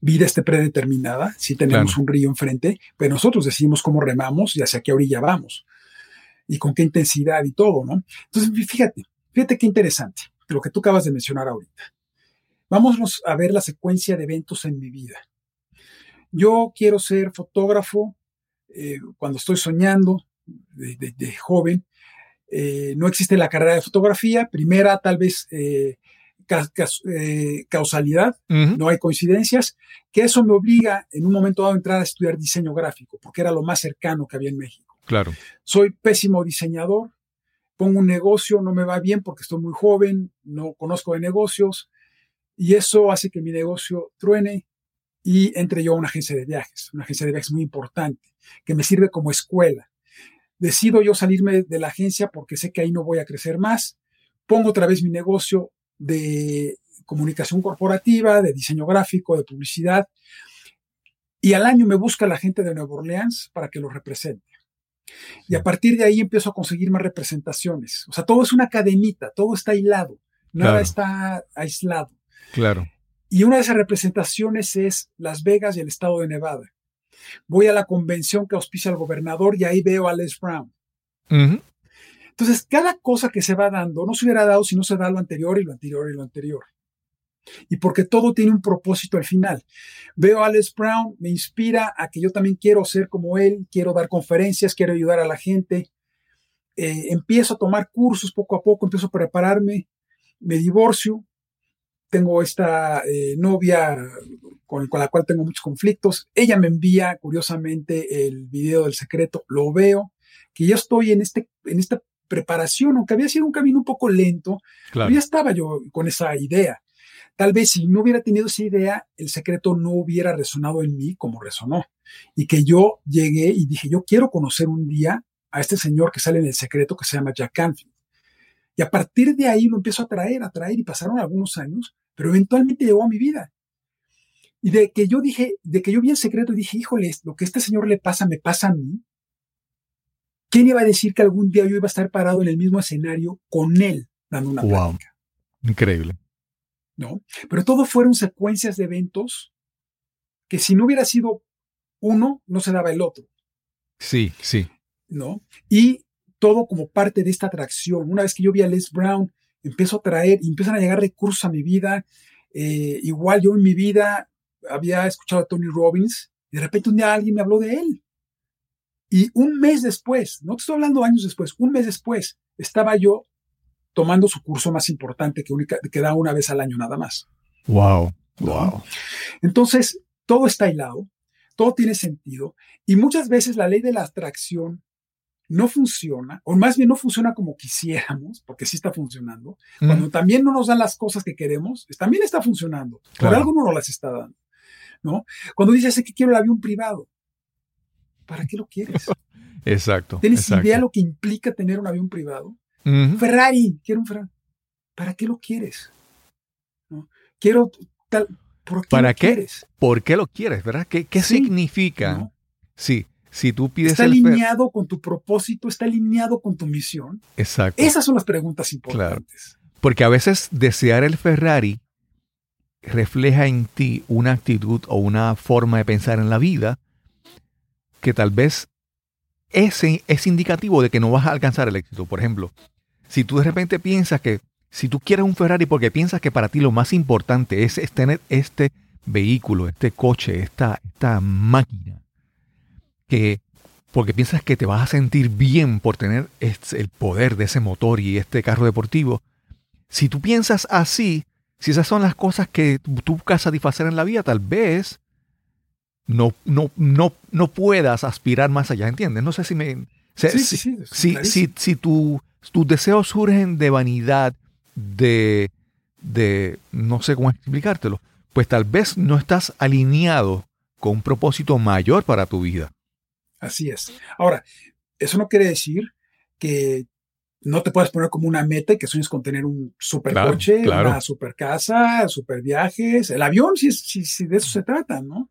vida esté predeterminada, si tenemos un río enfrente, pero nosotros decidimos cómo remamos y hacia qué orilla vamos y con qué intensidad y todo, ¿no? Entonces, fíjate, fíjate qué interesante lo que tú acabas de mencionar ahorita. Vamos a ver la secuencia de eventos en mi vida. Yo quiero ser fotógrafo eh, cuando estoy soñando de, joven. Eh, no existe la carrera de fotografía. Primera, tal vez eh, causalidad, no hay coincidencias, que eso me obliga en un momento dado a entrar a estudiar diseño gráfico, porque era lo más cercano que había en México. Claro. Soy pésimo diseñador, pongo un negocio, no me va bien porque estoy muy joven, no conozco de negocios, y eso hace que mi negocio truene y entre yo a una agencia de viajes, una agencia de viajes muy importante, que me sirve como escuela. Decido yo salirme de la agencia porque sé que ahí no voy a crecer más, pongo otra vez mi negocio de comunicación corporativa, de diseño gráfico, de publicidad, y al año me busca la gente de Nueva Orleans para que lo represente. Y a partir de ahí empiezo a conseguir más representaciones. O sea, todo es una cadenita, todo está hilado, nada está aislado. Claro. Y una de esas representaciones es Las Vegas y el estado de Nevada. Voy a la convención que auspicia el gobernador y ahí veo a Les Brown. Entonces, cada cosa que se va dando no se hubiera dado si no se da lo anterior y lo anterior y lo anterior. Y porque todo tiene un propósito al final. Veo a Les Brown, me inspira a que yo también quiero ser como él, quiero dar conferencias, quiero ayudar a la gente. Eh, empiezo a tomar cursos poco a poco, empiezo a prepararme, me divorcio, tengo esta eh, novia con, la cual tengo muchos conflictos. Ella me envía, curiosamente, el video del secreto, lo veo, que yo estoy en, este, en esta preparación, aunque había sido un camino un poco lento, ya estaba yo con esa idea. Tal vez si no hubiera tenido esa idea, el secreto no hubiera resonado en mí como resonó. Y que yo llegué y dije, yo quiero conocer un día a este señor que sale en el secreto que se llama Jack Canfield. Y a partir de ahí lo empiezo a traer, a traer y pasaron algunos años, pero eventualmente llegó a mi vida. Y de que yo dije, de que yo vi el secreto y dije, híjole, lo que a este señor le pasa, me pasa a mí. ¿Quién iba a decir que algún día yo iba a estar parado en el mismo escenario con él dando una wow. Increíble. ¿No? Pero todo fueron secuencias de eventos que si no hubiera sido uno, no se daba el otro. Sí, sí. ¿No? Y todo como parte de esta atracción. Una vez que yo vi a Les Brown, empiezo a traer y empiezan a llegar recursos a mi vida. Eh, igual yo en mi vida había escuchado a Tony Robbins y de repente un día alguien me habló de él. Y un mes después, no te estoy hablando años después, un mes después, estaba yo tomando su curso más importante que, única, que da una vez al año nada más. Wow, wow. Entonces, todo está hilado, todo tiene sentido y muchas veces la ley de la atracción no funciona, o más bien no funciona como quisiéramos, porque sí está funcionando, cuando también no nos dan las cosas que queremos, también está funcionando. Por algo no nos las está dando. ¿no? Cuando dices que quiero el avión privado, ¿para qué lo quieres? exacto. ¿Tienes idea lo que implica tener un avión privado? Ferrari, quiero un Ferrari. ¿Para qué lo quieres? ¿No? Quiero tal. ¿Por qué ¿Para lo qué? quieres? ¿Por qué lo quieres? ¿Verdad? ¿Qué, qué significa? Sí. Si tú pides está alineado con tu propósito, está alineado con tu misión. Exacto. Esas son las preguntas importantes. Porque a veces desear el Ferrari refleja en ti una actitud o una forma de pensar en la vida que tal vez es, es indicativo de que no vas a alcanzar el éxito. Por ejemplo, si tú de repente piensas que si tú quieres un Ferrari porque piensas que para ti lo más importante es, tener este vehículo, este coche, esta, esta máquina, que porque piensas que te vas a sentir bien por tener el poder de ese motor y este carro deportivo, si tú piensas así, si esas son las cosas que tú buscas satisfacer en la vida, tal vez no, no, no, no puedas aspirar más allá, ¿entiendes? No sé si me... sí, sí, sí, si, si, si tu, tus deseos surgen de vanidad, de, de... no sé cómo explicártelo, pues tal vez no estás alineado con un propósito mayor para tu vida. Así es. Ahora, eso no quiere decir que no te puedas poner como una meta y que sueñes con tener un super coche, una super casa, super viajes, el avión, si, si, de eso se trata, ¿no?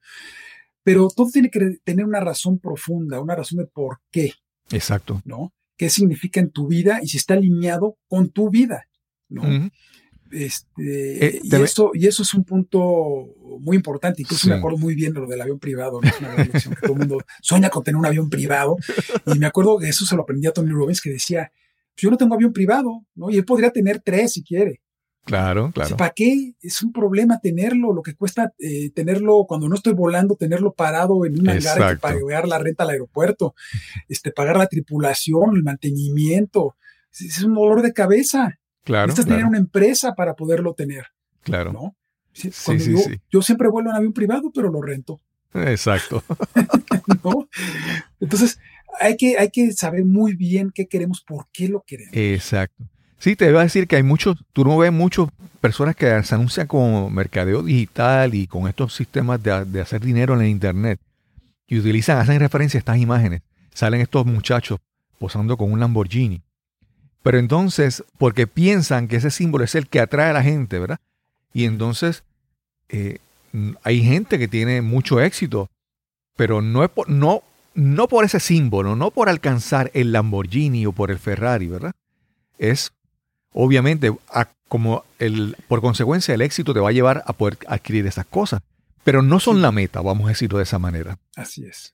Pero todo tiene que tener una razón profunda, una razón de por qué. Exacto. ¿No? ¿Qué significa en tu vida y si está alineado con tu vida? ¿no? Este, eh, y, eso, y eso es un punto muy importante. Incluso me acuerdo muy bien de lo del avión privado. ¿no? todo el mundo sueña con tener un avión privado. Y me acuerdo que eso se lo aprendí a Tony Robbins, que decía: pues Yo no tengo avión privado, ¿no? Y él podría tener tres si quiere. Claro, claro. ¿Para qué? Es un problema tenerlo, lo que cuesta eh, tenerlo cuando no estoy volando, tenerlo parado en un hangar para pagar la renta al aeropuerto, este, pagar la tripulación, el mantenimiento. Es, un dolor de cabeza. Claro. Necesitas tener una empresa para poderlo tener. Claro. ¿no? Sí, sí, yo, sí, yo, siempre vuelo en avión privado, pero lo rento. Exacto. ¿No? Entonces, hay que, hay que saber muy bien qué queremos, por qué lo queremos. Exacto. Sí, te iba a decir que hay muchos, tú no ves muchas personas que se anuncian con mercadeo digital y con estos sistemas de, de hacer dinero en el Internet y utilizan, hacen referencia a estas imágenes. Salen estos muchachos posando con un Lamborghini. Pero entonces, porque piensan que ese símbolo es el que atrae a la gente, ¿verdad? Y entonces eh, hay gente que tiene mucho éxito, pero no, es por, no, no por ese símbolo, no por alcanzar el Lamborghini o por el Ferrari, ¿verdad? Es obviamente como el, por consecuencia el éxito te va a llevar a poder adquirir esas cosas, pero no son la meta, vamos a decirlo de esa manera. Así es.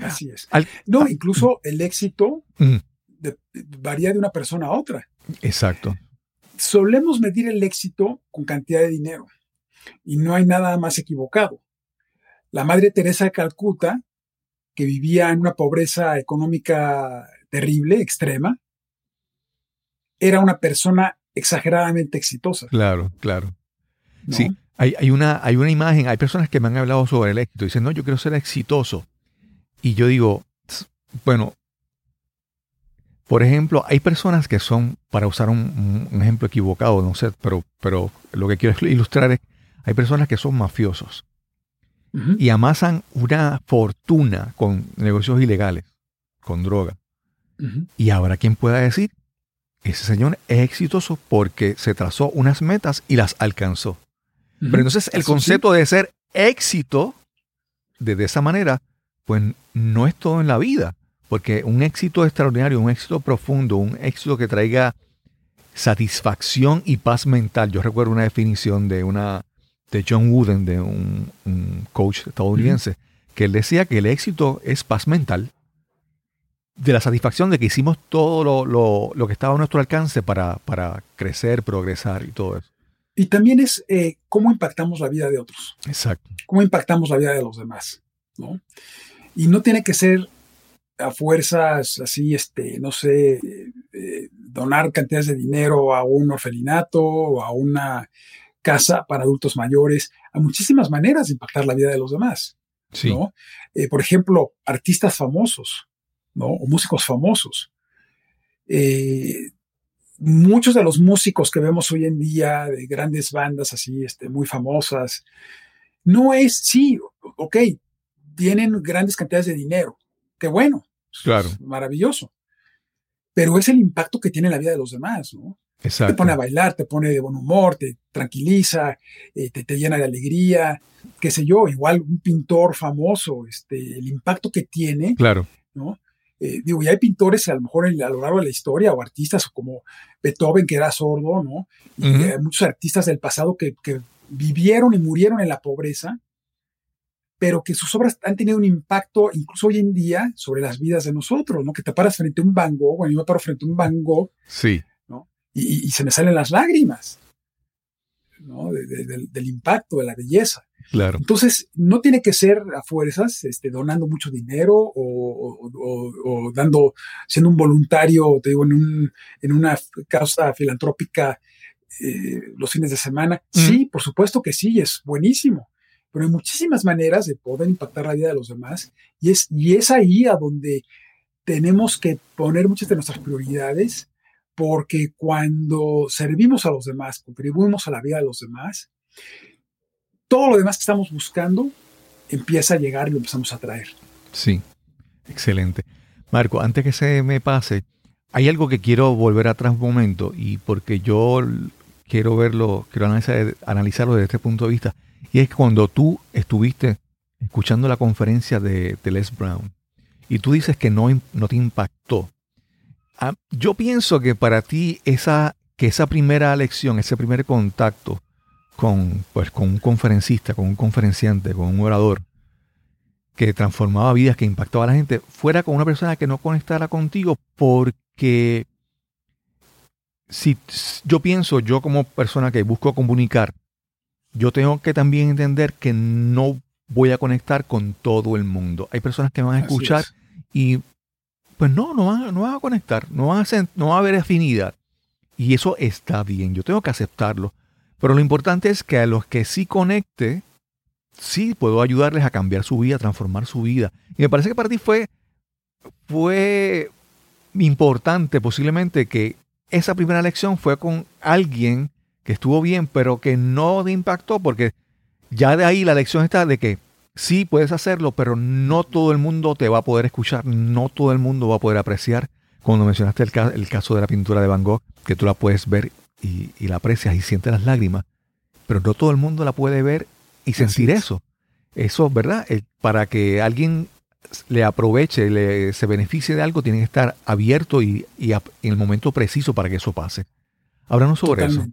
Así es. no, incluso el éxito varía de una persona a otra. Exacto. Solemos medir el éxito con cantidad de dinero y no hay nada más equivocado. La Madre Teresa de Calcuta, que vivía en una pobreza económica terrible, extrema, era una persona exageradamente exitosa. Claro, claro. Sí, hay, hay, una, hay una imagen, hay personas que me han hablado sobre el éxito, dicen, no, yo quiero ser exitoso. Y yo digo, bueno, por ejemplo, hay personas que son, para usar un, ejemplo equivocado, no sé, pero, pero lo que quiero ilustrar es, hay personas que son mafiosos y amasan una fortuna con negocios ilegales, con droga. Y habrá quien pueda decir, ese señor es exitoso porque se trazó unas metas y las alcanzó. Pero entonces el concepto de ser éxito de, de esa manera, pues no es todo en la vida. Porque un éxito extraordinario, un éxito profundo, un éxito que traiga satisfacción y paz mental. Yo recuerdo una definición de una de John Wooden, de un, coach estadounidense, que él decía que el éxito es paz mental, de la satisfacción de que hicimos todo lo, que estaba a nuestro alcance para, para, crecer, progresar y todo eso. Y también es eh, cómo impactamos la vida de otros. Exacto. Cómo impactamos la vida de los demás. ¿no? Y no tiene que ser a fuerzas así, este, no sé, eh, donar cantidades de dinero a un orfelinato o a una casa para adultos mayores, a muchísimas maneras de impactar la vida de los demás. Sí. ¿no? Eh, por ejemplo, artistas famosos, ¿no? O músicos famosos. Eh, muchos de los músicos que vemos hoy en día de grandes bandas así, este, muy famosas, no es, sí, ok, tienen grandes cantidades de dinero, qué bueno, claro. maravilloso, pero es el impacto que tiene en la vida de los demás, ¿no? Exacto. Te pone a bailar, te pone de buen humor, te tranquiliza, eh, te, llena de alegría, qué sé yo, igual un pintor famoso, este, el impacto que tiene, claro. ¿no? Eh, digo, y hay pintores a lo mejor a lo largo de la historia o artistas como Beethoven, que era sordo, ¿no? Y hay muchos artistas del pasado que, que, vivieron y murieron en la pobreza pero que sus obras han tenido un impacto incluso hoy en día sobre las vidas de nosotros, ¿no? Que te paras frente a un Van Gogh, bueno, yo me paro frente a un Van Gogh, sí. ¿no? Y, se me salen las lágrimas, ¿no? del impacto, de la belleza. Claro. Entonces, no tiene que ser a fuerzas este, donando mucho dinero o, dando, siendo un voluntario, te digo, en, un, en una causa filantrópica eh, los fines de semana. Sí, por supuesto que sí, es buenísimo pero hay muchísimas maneras de poder impactar la vida de los demás y es, y es ahí a donde tenemos que poner muchas de nuestras prioridades porque cuando servimos a los demás, contribuimos a la vida de los demás, todo lo demás que estamos buscando empieza a llegar y lo empezamos a traer. Sí, excelente. Marco, antes que se me pase, hay algo que quiero volver atrás un momento y porque yo quiero verlo, quiero analizarlo desde este punto de vista. Y es cuando tú estuviste escuchando la conferencia de, Les Brown y tú dices que no, no te impactó. Ah, yo pienso que para ti esa, que esa primera lección, ese primer contacto con, pues, con un conferencista, con un conferenciante, con un orador, que transformaba vidas, que impactaba a la gente, fuera con una persona que no conectara contigo, porque si yo pienso, yo como persona que busco comunicar, yo tengo que también entender que no voy a conectar con todo el mundo. Hay personas que van a escuchar y pues no, no van, no van a conectar, no, van a no va a haber afinidad. Y eso está bien, yo tengo que aceptarlo. Pero lo importante es que a los que sí conecte, sí puedo ayudarles a cambiar su vida, a transformar su vida. Y me parece que para ti fue, fue importante posiblemente que esa primera lección fue con alguien que estuvo bien, pero que no te impactó, porque ya de ahí la lección está de que sí puedes hacerlo, pero no todo el mundo te va a poder escuchar, no todo el mundo va a poder apreciar. Cuando mencionaste el, el caso de la pintura de Van Gogh, que tú la puedes ver y, la aprecias y sientes las lágrimas, pero no todo el mundo la puede ver y sentir eso. Eso, ¿verdad? para que alguien le aproveche, le, se beneficie de algo, tiene que estar abierto y, en el momento preciso para que eso pase. Háblanos sobre eso.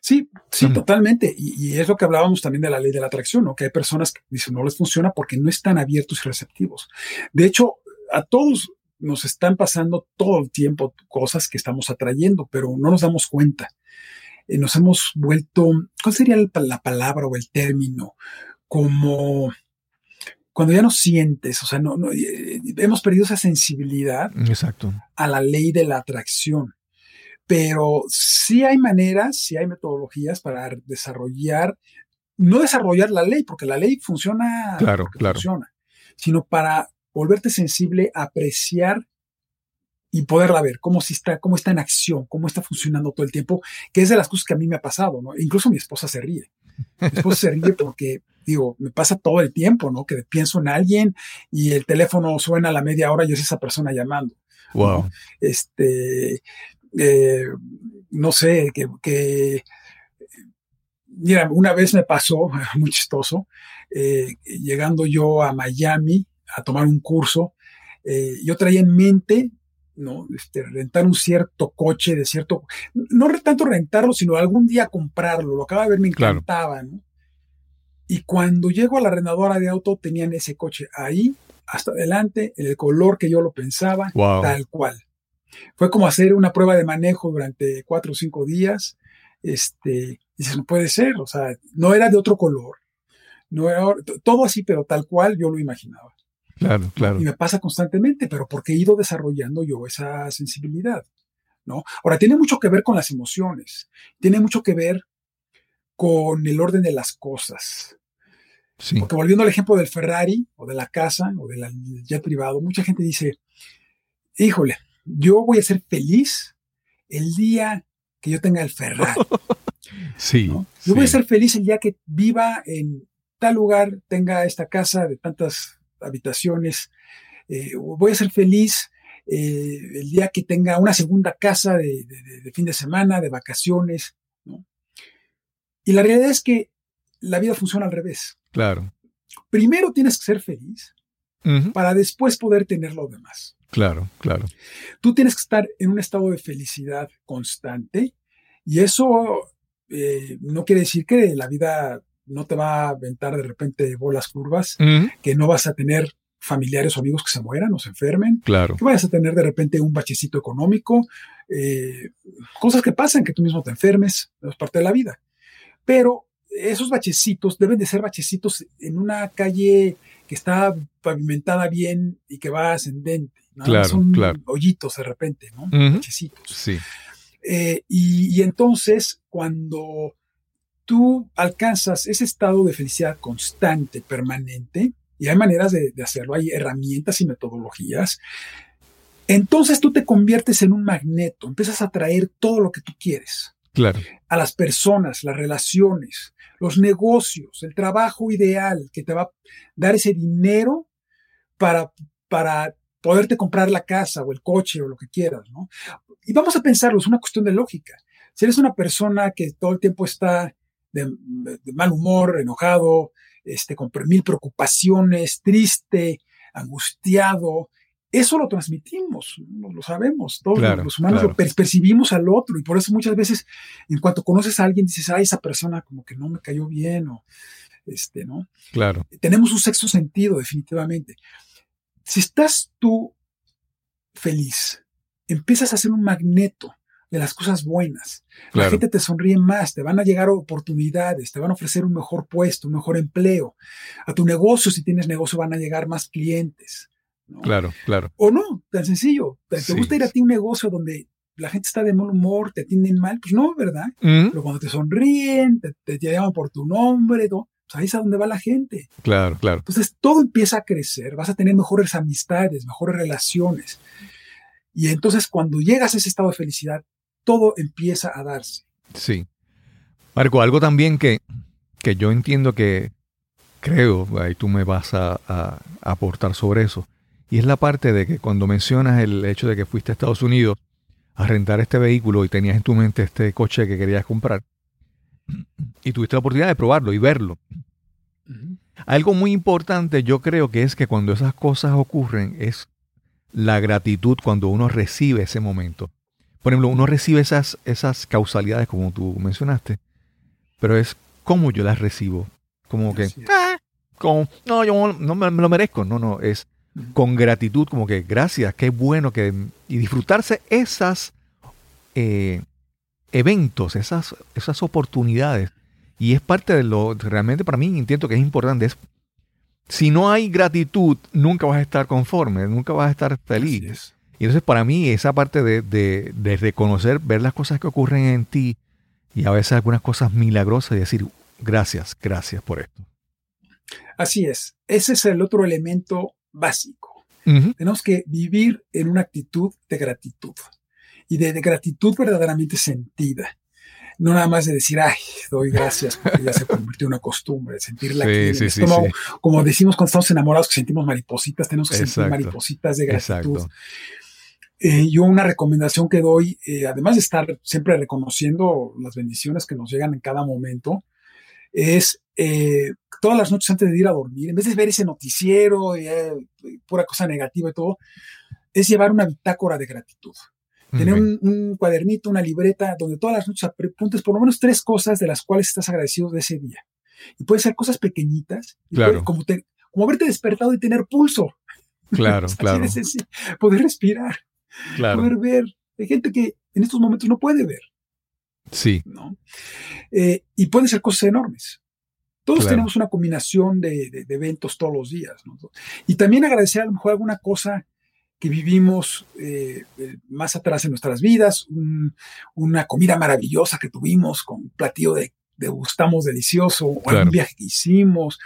Sí, sí, totalmente. Y, es lo que hablábamos también de la ley de la atracción, ¿no? Que hay personas que dicen no les funciona porque no están abiertos y receptivos. De hecho, a todos nos están pasando todo el tiempo cosas que estamos atrayendo, pero no nos damos cuenta. Eh, nos hemos vuelto, ¿cuál sería la palabra o el término? Como cuando ya no sientes, o sea, no, eh, hemos perdido esa sensibilidad Exacto. a la ley de la atracción. Pero sí hay maneras, sí hay metodologías para desarrollar, no desarrollar la ley, porque la ley funciona, claro, claro. funciona, sino para volverte sensible, apreciar y poderla ver, cómo, si está, cómo está en acción, cómo está funcionando todo el tiempo, que es de las cosas que a mí me ha pasado, ¿no? Incluso mi esposa se ríe. Mi esposa se ríe porque, digo, me pasa todo el tiempo, ¿no? Que pienso en alguien y el teléfono suena a la media hora y es esa persona llamando. Wow. Este, eh, no sé, que, mira, una vez me pasó, muy chistoso, eh, llegando yo a Miami a tomar un curso, eh, yo traía en mente ¿no? Este, rentar un cierto coche de cierto, no tanto rentarlo, sino algún día comprarlo, lo acaba de ver, me encantaba, ¿no? Y cuando llego a la arrendadora de auto, tenían ese coche ahí, hasta adelante, en el color que yo lo pensaba, tal cual. Fue como hacer una prueba de manejo durante cuatro o cinco días. Este, dices, no puede ser, o sea, no era de otro color. No era, todo así, pero tal cual yo lo imaginaba. Claro, claro. Y me pasa constantemente, pero porque he ido desarrollando yo esa sensibilidad, ¿no? Ahora, tiene mucho que ver con las emociones, tiene mucho que ver con el orden de las cosas. Sí. Porque volviendo al ejemplo del Ferrari o de la casa o del jet privado, mucha gente dice, híjole, yo voy a ser feliz el día que yo tenga el Ferrari. sí. Yo voy a ser feliz el día que viva en tal lugar, tenga esta casa de tantas habitaciones. Eh, voy a ser feliz eh, el día que tenga una segunda casa de, fin de semana, de vacaciones. Y la realidad es que la vida funciona al revés. Claro. Primero tienes que ser feliz para después poder tener lo demás. Claro, claro. Tú tienes que estar en un estado de felicidad constante y eso eh, no quiere decir que la vida no te va a aventar de repente bolas curvas, que no vas a tener familiares o amigos que se mueran o se enfermen, claro. que vayas a tener de repente un bachecito económico, eh, cosas que pasan, que tú mismo te enfermes, es parte de la vida. Pero esos bachecitos deben de ser bachecitos en una calle que está pavimentada bien y que va ascendente. ¿no? Claro, Son claro. hoyitos de repente, ¿no? Bachecitos. Sí. Eh, y, entonces, cuando tú alcanzas ese estado de felicidad constante, permanente, y hay maneras de, hacerlo, hay herramientas y metodologías, entonces tú te conviertes en un magneto, empiezas a atraer todo lo que tú quieres. Claro. A las personas, las relaciones, los negocios, el trabajo ideal que te va a dar ese dinero para, para poderte comprar la casa o el coche o lo que quieras, ¿no? Y vamos a pensarlo, es una cuestión de lógica. Si eres una persona que todo el tiempo está de, mal humor, enojado, este, con mil preocupaciones, triste, angustiado, eso lo transmitimos, lo sabemos, todos los humanos lo percibimos al otro y por eso muchas veces en cuanto conoces a alguien dices, ay, esa persona como que no me cayó bien o este, ¿no? Claro. Tenemos un sexto sentido definitivamente. Si estás tú feliz, empiezas a ser un magneto de las cosas buenas. La gente te sonríe más, te van a llegar oportunidades, te van a ofrecer un mejor puesto, un mejor empleo. A tu negocio, si tienes negocio, van a llegar más clientes. Claro, claro. O no, tan sencillo. ¿Te, gusta ir a ti un negocio donde la gente está de mal humor, te atienden mal? Pues no, ¿verdad? Pero cuando te sonríen, te, llaman por tu nombre, pues ahí es a donde va la gente. Claro, claro. Entonces todo empieza a crecer, vas a tener mejores amistades, mejores relaciones. Y entonces cuando llegas a ese estado de felicidad, todo empieza a darse. Sí. Marco, algo también que, que yo entiendo que creo, ahí tú me vas a, a aportar sobre eso, y es la parte de que cuando mencionas el hecho de que fuiste a Estados Unidos a rentar este vehículo y tenías en tu mente este coche que querías comprar, y tuviste la oportunidad de probarlo y verlo. Algo muy importante yo creo que es que cuando esas cosas ocurren es la gratitud cuando uno recibe ese momento. Por ejemplo, uno recibe esas, esas causalidades como tú mencionaste, pero es cómo yo las recibo. Como que, ah, como, no, yo no me, lo merezco. No, no, es con gratitud, como que gracias, qué bueno que... Y disfrutarse esas eh, eventos, esas, esas oportunidades. Y es parte de lo, realmente para mí entiendo que es importante, es, si no hay gratitud, nunca vas a estar conforme, nunca vas a estar feliz. Y entonces para mí esa parte de, de, de, reconocer, ver las cosas que ocurren en ti y a veces algunas cosas milagrosas y decir, gracias, gracias por esto. Así es, ese es el otro elemento básico. Tenemos que vivir en una actitud de gratitud y de, gratitud verdaderamente sentida. No nada más de decir, ay, doy gracias porque ya se convirtió en una costumbre, sentirla aquí. como, como, decimos cuando estamos enamorados que sentimos maripositas, tenemos que sentir maripositas de gratitud. Eh, yo una recomendación que doy, eh, además de estar siempre reconociendo las bendiciones que nos llegan en cada momento, es eh, todas las noches antes de ir a dormir, en vez de ver ese noticiero, pura cosa negativa y todo, es llevar una bitácora de gratitud. Tener un, cuadernito, una libreta, donde todas las noches apuntes por lo menos tres cosas de las cuales estás agradecido de ese día. Y puede ser cosas pequeñitas, claro. como, como haberte despertado y tener pulso. Claro, claro. poder respirar, claro. poder ver. Hay gente que en estos momentos no puede ver. Sí. ¿no? Eh, y pueden ser cosas enormes. Todos tenemos una combinación de, de, eventos todos los días. ¿no? Y también agradecer a lo mejor alguna cosa que vivimos eh, eh, más atrás en nuestras vidas, una comida maravillosa que tuvimos con un platillo de degustamos delicioso, o algún viaje que hicimos,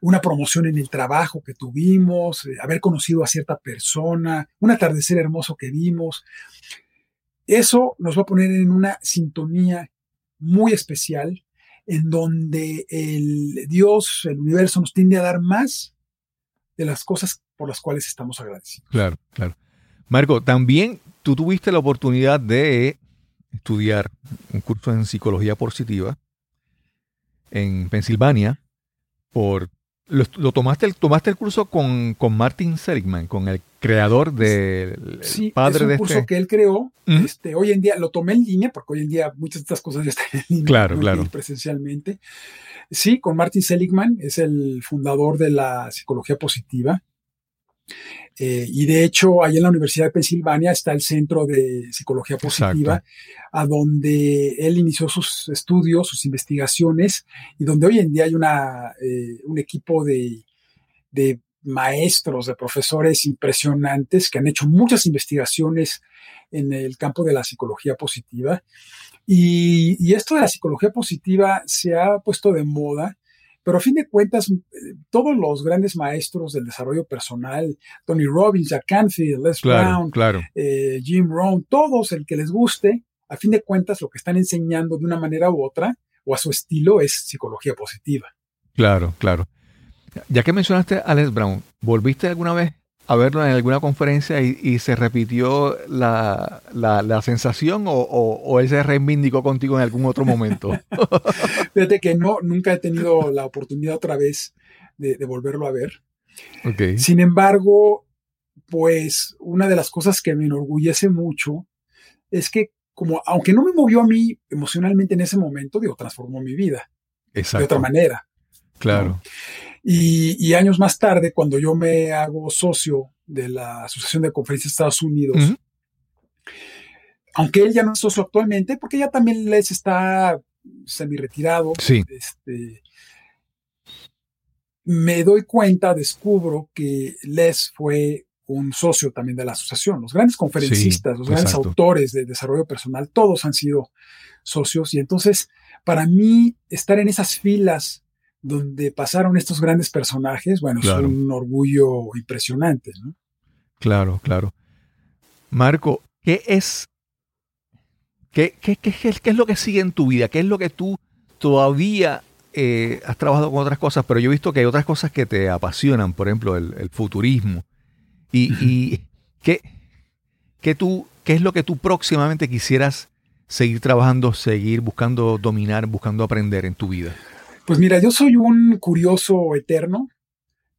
una promoción en el trabajo que tuvimos, eh, haber conocido a cierta persona, un atardecer hermoso que vimos. Eso nos va a poner en una sintonía muy especial en donde el Dios, el universo nos tiende a dar más de las cosas por las cuales estamos agradecidos. Claro, claro. Marco, también tú tuviste la oportunidad de estudiar un curso en psicología positiva en Pensilvania por lo, tomaste, el, tomaste el curso con, con Martin Seligman, con el creador del sí, padre es un de curso este. que él creó. este, hoy en día lo tomé en línea, porque hoy en día muchas de estas cosas ya están en línea. Claro, claro. Presencialmente. Sí, con Martin Seligman, es el fundador de la psicología positiva. Eh, y de hecho, ahí en la Universidad de Pensilvania está el Centro de Psicología Positiva, a donde él inició sus estudios, sus investigaciones, y donde hoy en día hay una, eh, un equipo de, de maestros, de profesores impresionantes que han hecho muchas investigaciones en el campo de la psicología positiva. Y, y, esto de la psicología positiva se ha puesto de moda pero a fin de cuentas, eh, todos los grandes maestros del desarrollo personal, Tony Robbins, Jack Canfield, Les Brown, eh, Jim Rohn, todos el que les guste, a fin de cuentas lo que están enseñando de una manera u otra o a su estilo es psicología positiva. Claro, claro. Ya que mencionaste a Les Brown, ¿volviste alguna vez a verlo en alguna conferencia y, se repitió la, sensación o, él se reivindicó contigo en algún otro momento? Fíjate que no, nunca he tenido la oportunidad otra vez de, volverlo a ver. Sin embargo, pues una de las cosas que me enorgullece mucho es que como, aunque no me movió a mí emocionalmente en ese momento, digo, transformó mi vida de otra manera. Claro. Y, años más tarde, cuando yo me hago socio de la Asociación de Conferencias de Estados Unidos, aunque él ya no es socio actualmente, porque ya también Les está semi-retirado, sí. este, me doy cuenta, descubro que Les fue un socio también de la asociación. Los grandes conferencistas, los grandes autores de desarrollo personal, todos han sido socios. Y entonces, para mí, estar en esas filas donde pasaron estos grandes personajes, bueno, es un orgullo impresionante, ¿no? Claro, claro. Marco, ¿qué es, qué, qué, qué, qué es lo que sigue en tu vida? ¿Qué es lo que tú todavía eh, has trabajado con otras cosas, pero yo he visto que hay otras cosas que te apasionan, por ejemplo, el, futurismo. ¿Y, ¿qué, qué, tú, qué es lo que tú próximamente quisieras seguir trabajando, seguir buscando dominar, buscando aprender en tu vida? Pues mira, yo soy un curioso eterno.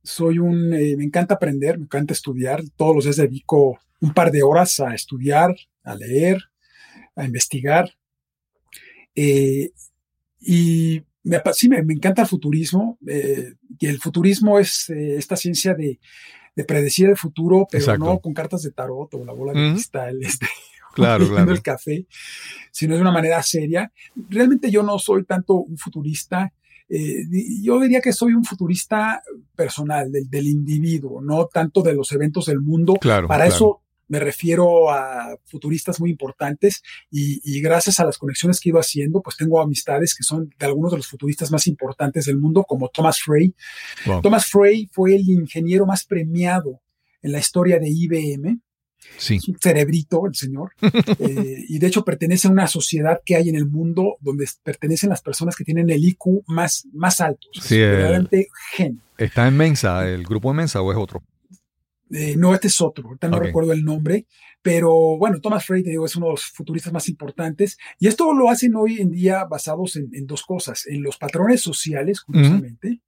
Soy un, eh, me encanta aprender, me encanta estudiar. Todos los días dedico un par de horas a estudiar, a leer, a investigar. Eh, y me, sí, me, encanta el futurismo. Eh, y el futurismo es esta ciencia de, predecir el futuro, pero no con cartas de tarot o la bola de cristal. Este, claro, claro. el café, sino de una manera seria. Realmente yo no soy tanto un futurista, eh, yo diría que soy un futurista personal del, del, individuo, no tanto de los eventos del mundo. Claro, Para eso me refiero a futuristas muy importantes y, gracias a las conexiones que he ido haciendo, pues tengo amistades que son de algunos de los futuristas más importantes del mundo, como Thomas Frey. Thomas Frey fue el ingeniero más premiado en la historia de IBM. Sí. Es un cerebrito el señor. Eh, y de hecho pertenece a una sociedad que hay en el mundo donde pertenecen las personas que tienen el IQ más, más alto. Sí, realmente gen. ¿Está en Mensa, el grupo de Mensa o es otro? Eh, no, este es otro, ahorita no recuerdo el nombre, pero bueno, Thomas Frey, te digo, es uno de los futuristas más importantes. Y esto lo hacen hoy en día basados en, dos cosas, en los patrones sociales, curiosamente,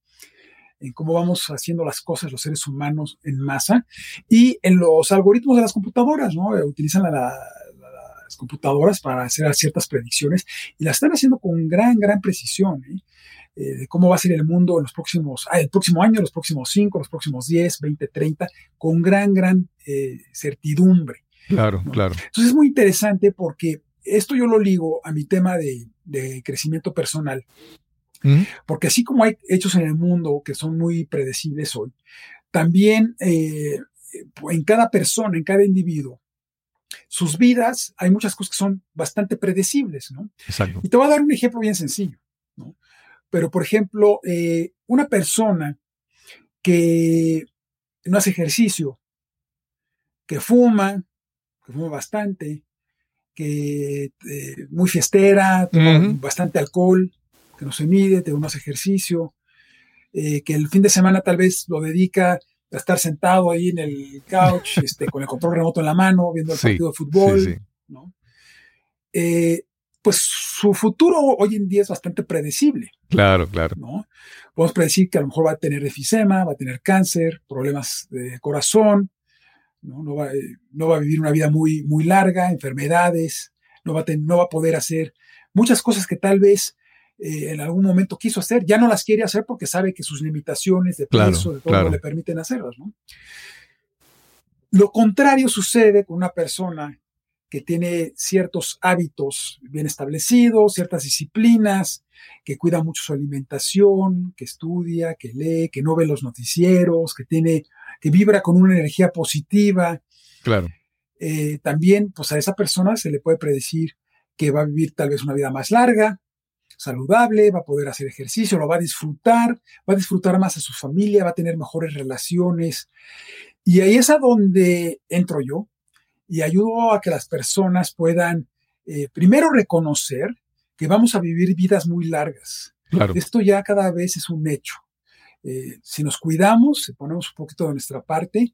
en cómo vamos haciendo las cosas los seres humanos en masa y en los algoritmos de las computadoras, ¿no? Eh, utilizan las computadoras para hacer ciertas predicciones y las están haciendo con gran, gran precisión. ¿eh? eh de cómo va a ser el mundo en los próximos, ah, el próximo año, los próximos 5, los próximos 10, 20, 30, con gran, gran eh, certidumbre. Claro, claro. Entonces es muy interesante porque esto yo lo ligo a mi tema de, de crecimiento personal porque así como hay hechos en el mundo que son muy predecibles hoy, también eh, en cada persona, en cada individuo, sus vidas, hay muchas cosas que son bastante predecibles, ¿no? Exacto. Y te voy a dar un ejemplo bien sencillo, ¿no? Pero, por ejemplo, eh, una persona que no hace ejercicio, que fuma, que fuma bastante, que eh, muy fiestera, toma bastante alcohol, que no se mide, te más ejercicio, eh, que el fin de semana tal vez lo dedica a estar sentado ahí en el couch, este, con el control remoto en la mano, viendo el partido de fútbol, eh, pues su futuro hoy en día es bastante predecible. Claro, claro. ¿no? Podemos predecir que a lo mejor va a tener efisema, va a tener cáncer, problemas de corazón, no, va, eh, no va a vivir una vida muy, muy larga, enfermedades, no va, a no va a poder hacer muchas cosas que tal vez eh, en algún momento quiso hacer, ya no las quiere hacer porque sabe que sus limitaciones de peso, de todo, le permiten hacerlas. Lo contrario sucede con una persona que tiene ciertos hábitos bien establecidos, ciertas disciplinas, que cuida mucho su alimentación, que estudia, que lee, que no ve los noticieros, que tiene, que vibra con una energía positiva. Claro. Eh, también, pues a esa persona se le puede predecir que va a vivir tal vez una vida más larga, saludable, va a poder hacer ejercicio, lo va a disfrutar, va a disfrutar más a su familia, va a tener mejores relaciones. Y ahí es a donde entro yo y ayudo a que las personas puedan eh, primero reconocer que vamos a vivir vidas muy largas. Esto ya cada vez es un hecho. Eh, si nos cuidamos, si ponemos un poquito de nuestra parte,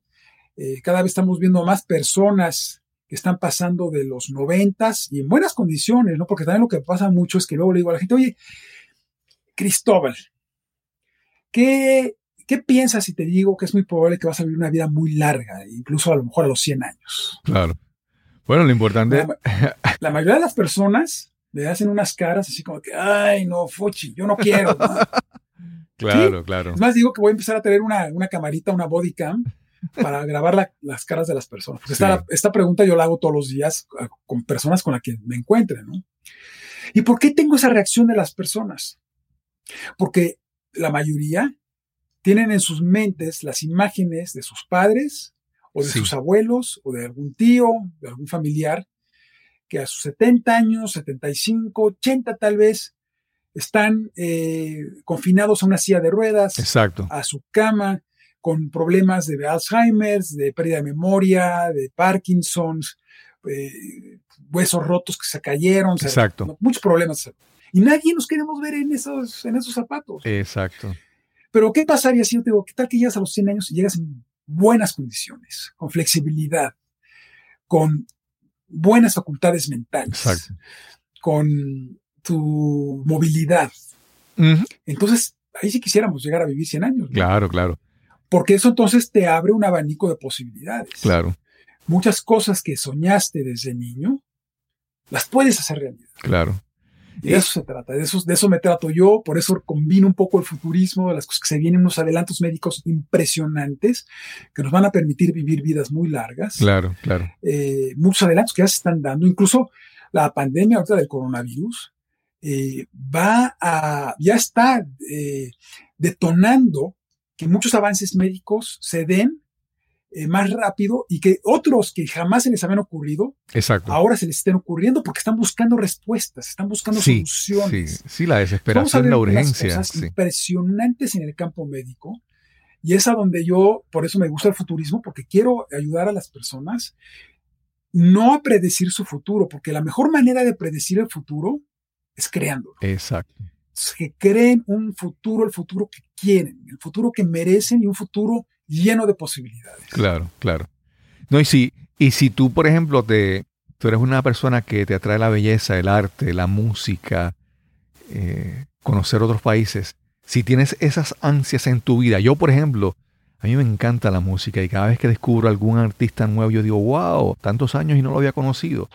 eh, cada vez estamos viendo más personas están pasando de los noventas y en buenas condiciones, ¿no? Porque también lo que pasa mucho es que luego le digo a la gente, oye, Cristóbal, ¿qué, ¿qué piensas si te digo que es muy probable que vas a vivir una vida muy larga, incluso a lo mejor a los 100 años? Claro. Bueno, lo importante... La, mayoría de las personas le hacen unas caras así como que, ay, no, Fuchi, yo no quiero. claro, claro. Es más, digo que voy a empezar a tener una, una camarita, una body cam, para grabar las caras de las personas. esta, pregunta yo la hago todos los días con personas con las que me encuentren, ¿no? ¿Y por qué tengo esa reacción de las personas? Porque la mayoría tienen en sus mentes las imágenes de sus padres o de sus abuelos o de algún tío, de algún familiar, que a sus 70 años, 75, 80 tal vez, están eh, confinados a una silla de ruedas, Exacto. a su cama, con problemas de Alzheimer, de pérdida de memoria, de Parkinson's, eh, huesos rotos que se cayeron, o sea, Exacto. muchos problemas. Y nadie nos queremos ver en esos, en esos zapatos. Exacto. Pero ¿qué pasaría si yo te digo, qué tal que llegas a los 100 años y llegas en buenas condiciones, con flexibilidad, con buenas facultades mentales, Exacto. con tu movilidad? Entonces, ahí sí quisiéramos llegar a vivir 100 años. ¿no? Claro, claro, Porque eso entonces te abre un abanico de posibilidades. claro, Muchas cosas que soñaste desde niño, las puedes hacer realidad. claro. Y de eso se trata, de eso, de eso me trato yo, por eso combino un poco el futurismo, de las cosas que se vienen, unos adelantos médicos impresionantes que nos van a permitir vivir vidas muy largas. Claro, claro. Eh, muchos adelantos que ya se están dando, incluso la pandemia ahorita del coronavirus eh, va a, ya está eh, detonando que muchos avances médicos se den eh, más rápido y que otros que jamás se les habían ocurrido, Exacto. ahora se les estén ocurriendo porque están buscando respuestas, están buscando Sí, soluciones. Sí, sí, la Vamos a desesperación, ver la urgencia. cosas Sí. impresionantes en el campo médico y es a donde yo, por eso me gusta el futurismo, porque quiero ayudar a las personas no a predecir su futuro, porque la mejor manera de predecir el futuro es creándolo. Exacto. Que creen un futuro, el futuro que quieren, el futuro que merecen y un futuro lleno de posibilidades. Claro, claro. No, y si, y si tú, por ejemplo, te, tú eres una persona que te atrae la belleza, el arte, la música, eh, conocer otros países, si tienes esas ansias en tu vida, yo, por ejemplo, a mí me encanta la música y cada vez que descubro algún artista nuevo, yo digo, wow, tantos años y no lo había conocido.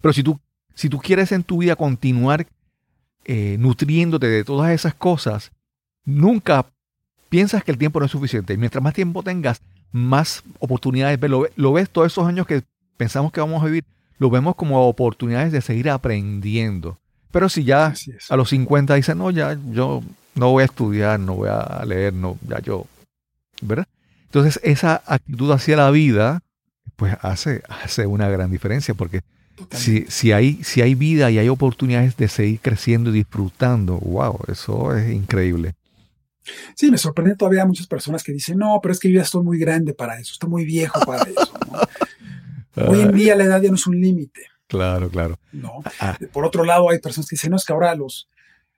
Pero si tú, si tú quieres en tu vida continuar eh, nutriéndote de todas esas cosas, nunca piensas que el tiempo no es suficiente. Y mientras más tiempo tengas, más oportunidades. Lo, lo ves todos esos años que pensamos que vamos a vivir, lo vemos como oportunidades de seguir aprendiendo. Pero si ya a los 50 dices, no, ya yo no voy a estudiar, no voy a leer, no, ya yo, ¿verdad? Entonces esa actitud hacia la vida, pues hace, hace una gran diferencia, porque si, si, hay, si hay vida y hay oportunidades de seguir creciendo y disfrutando, wow, eso es increíble. Sí, me sorprende todavía muchas personas que dicen, no, pero es que yo ya estoy muy grande para eso, estoy muy viejo para eso. ¿no? Hoy en día la edad ya no es un límite. Claro, claro. ¿no? Ah, Por otro lado, hay personas que dicen, no, es que ahora los,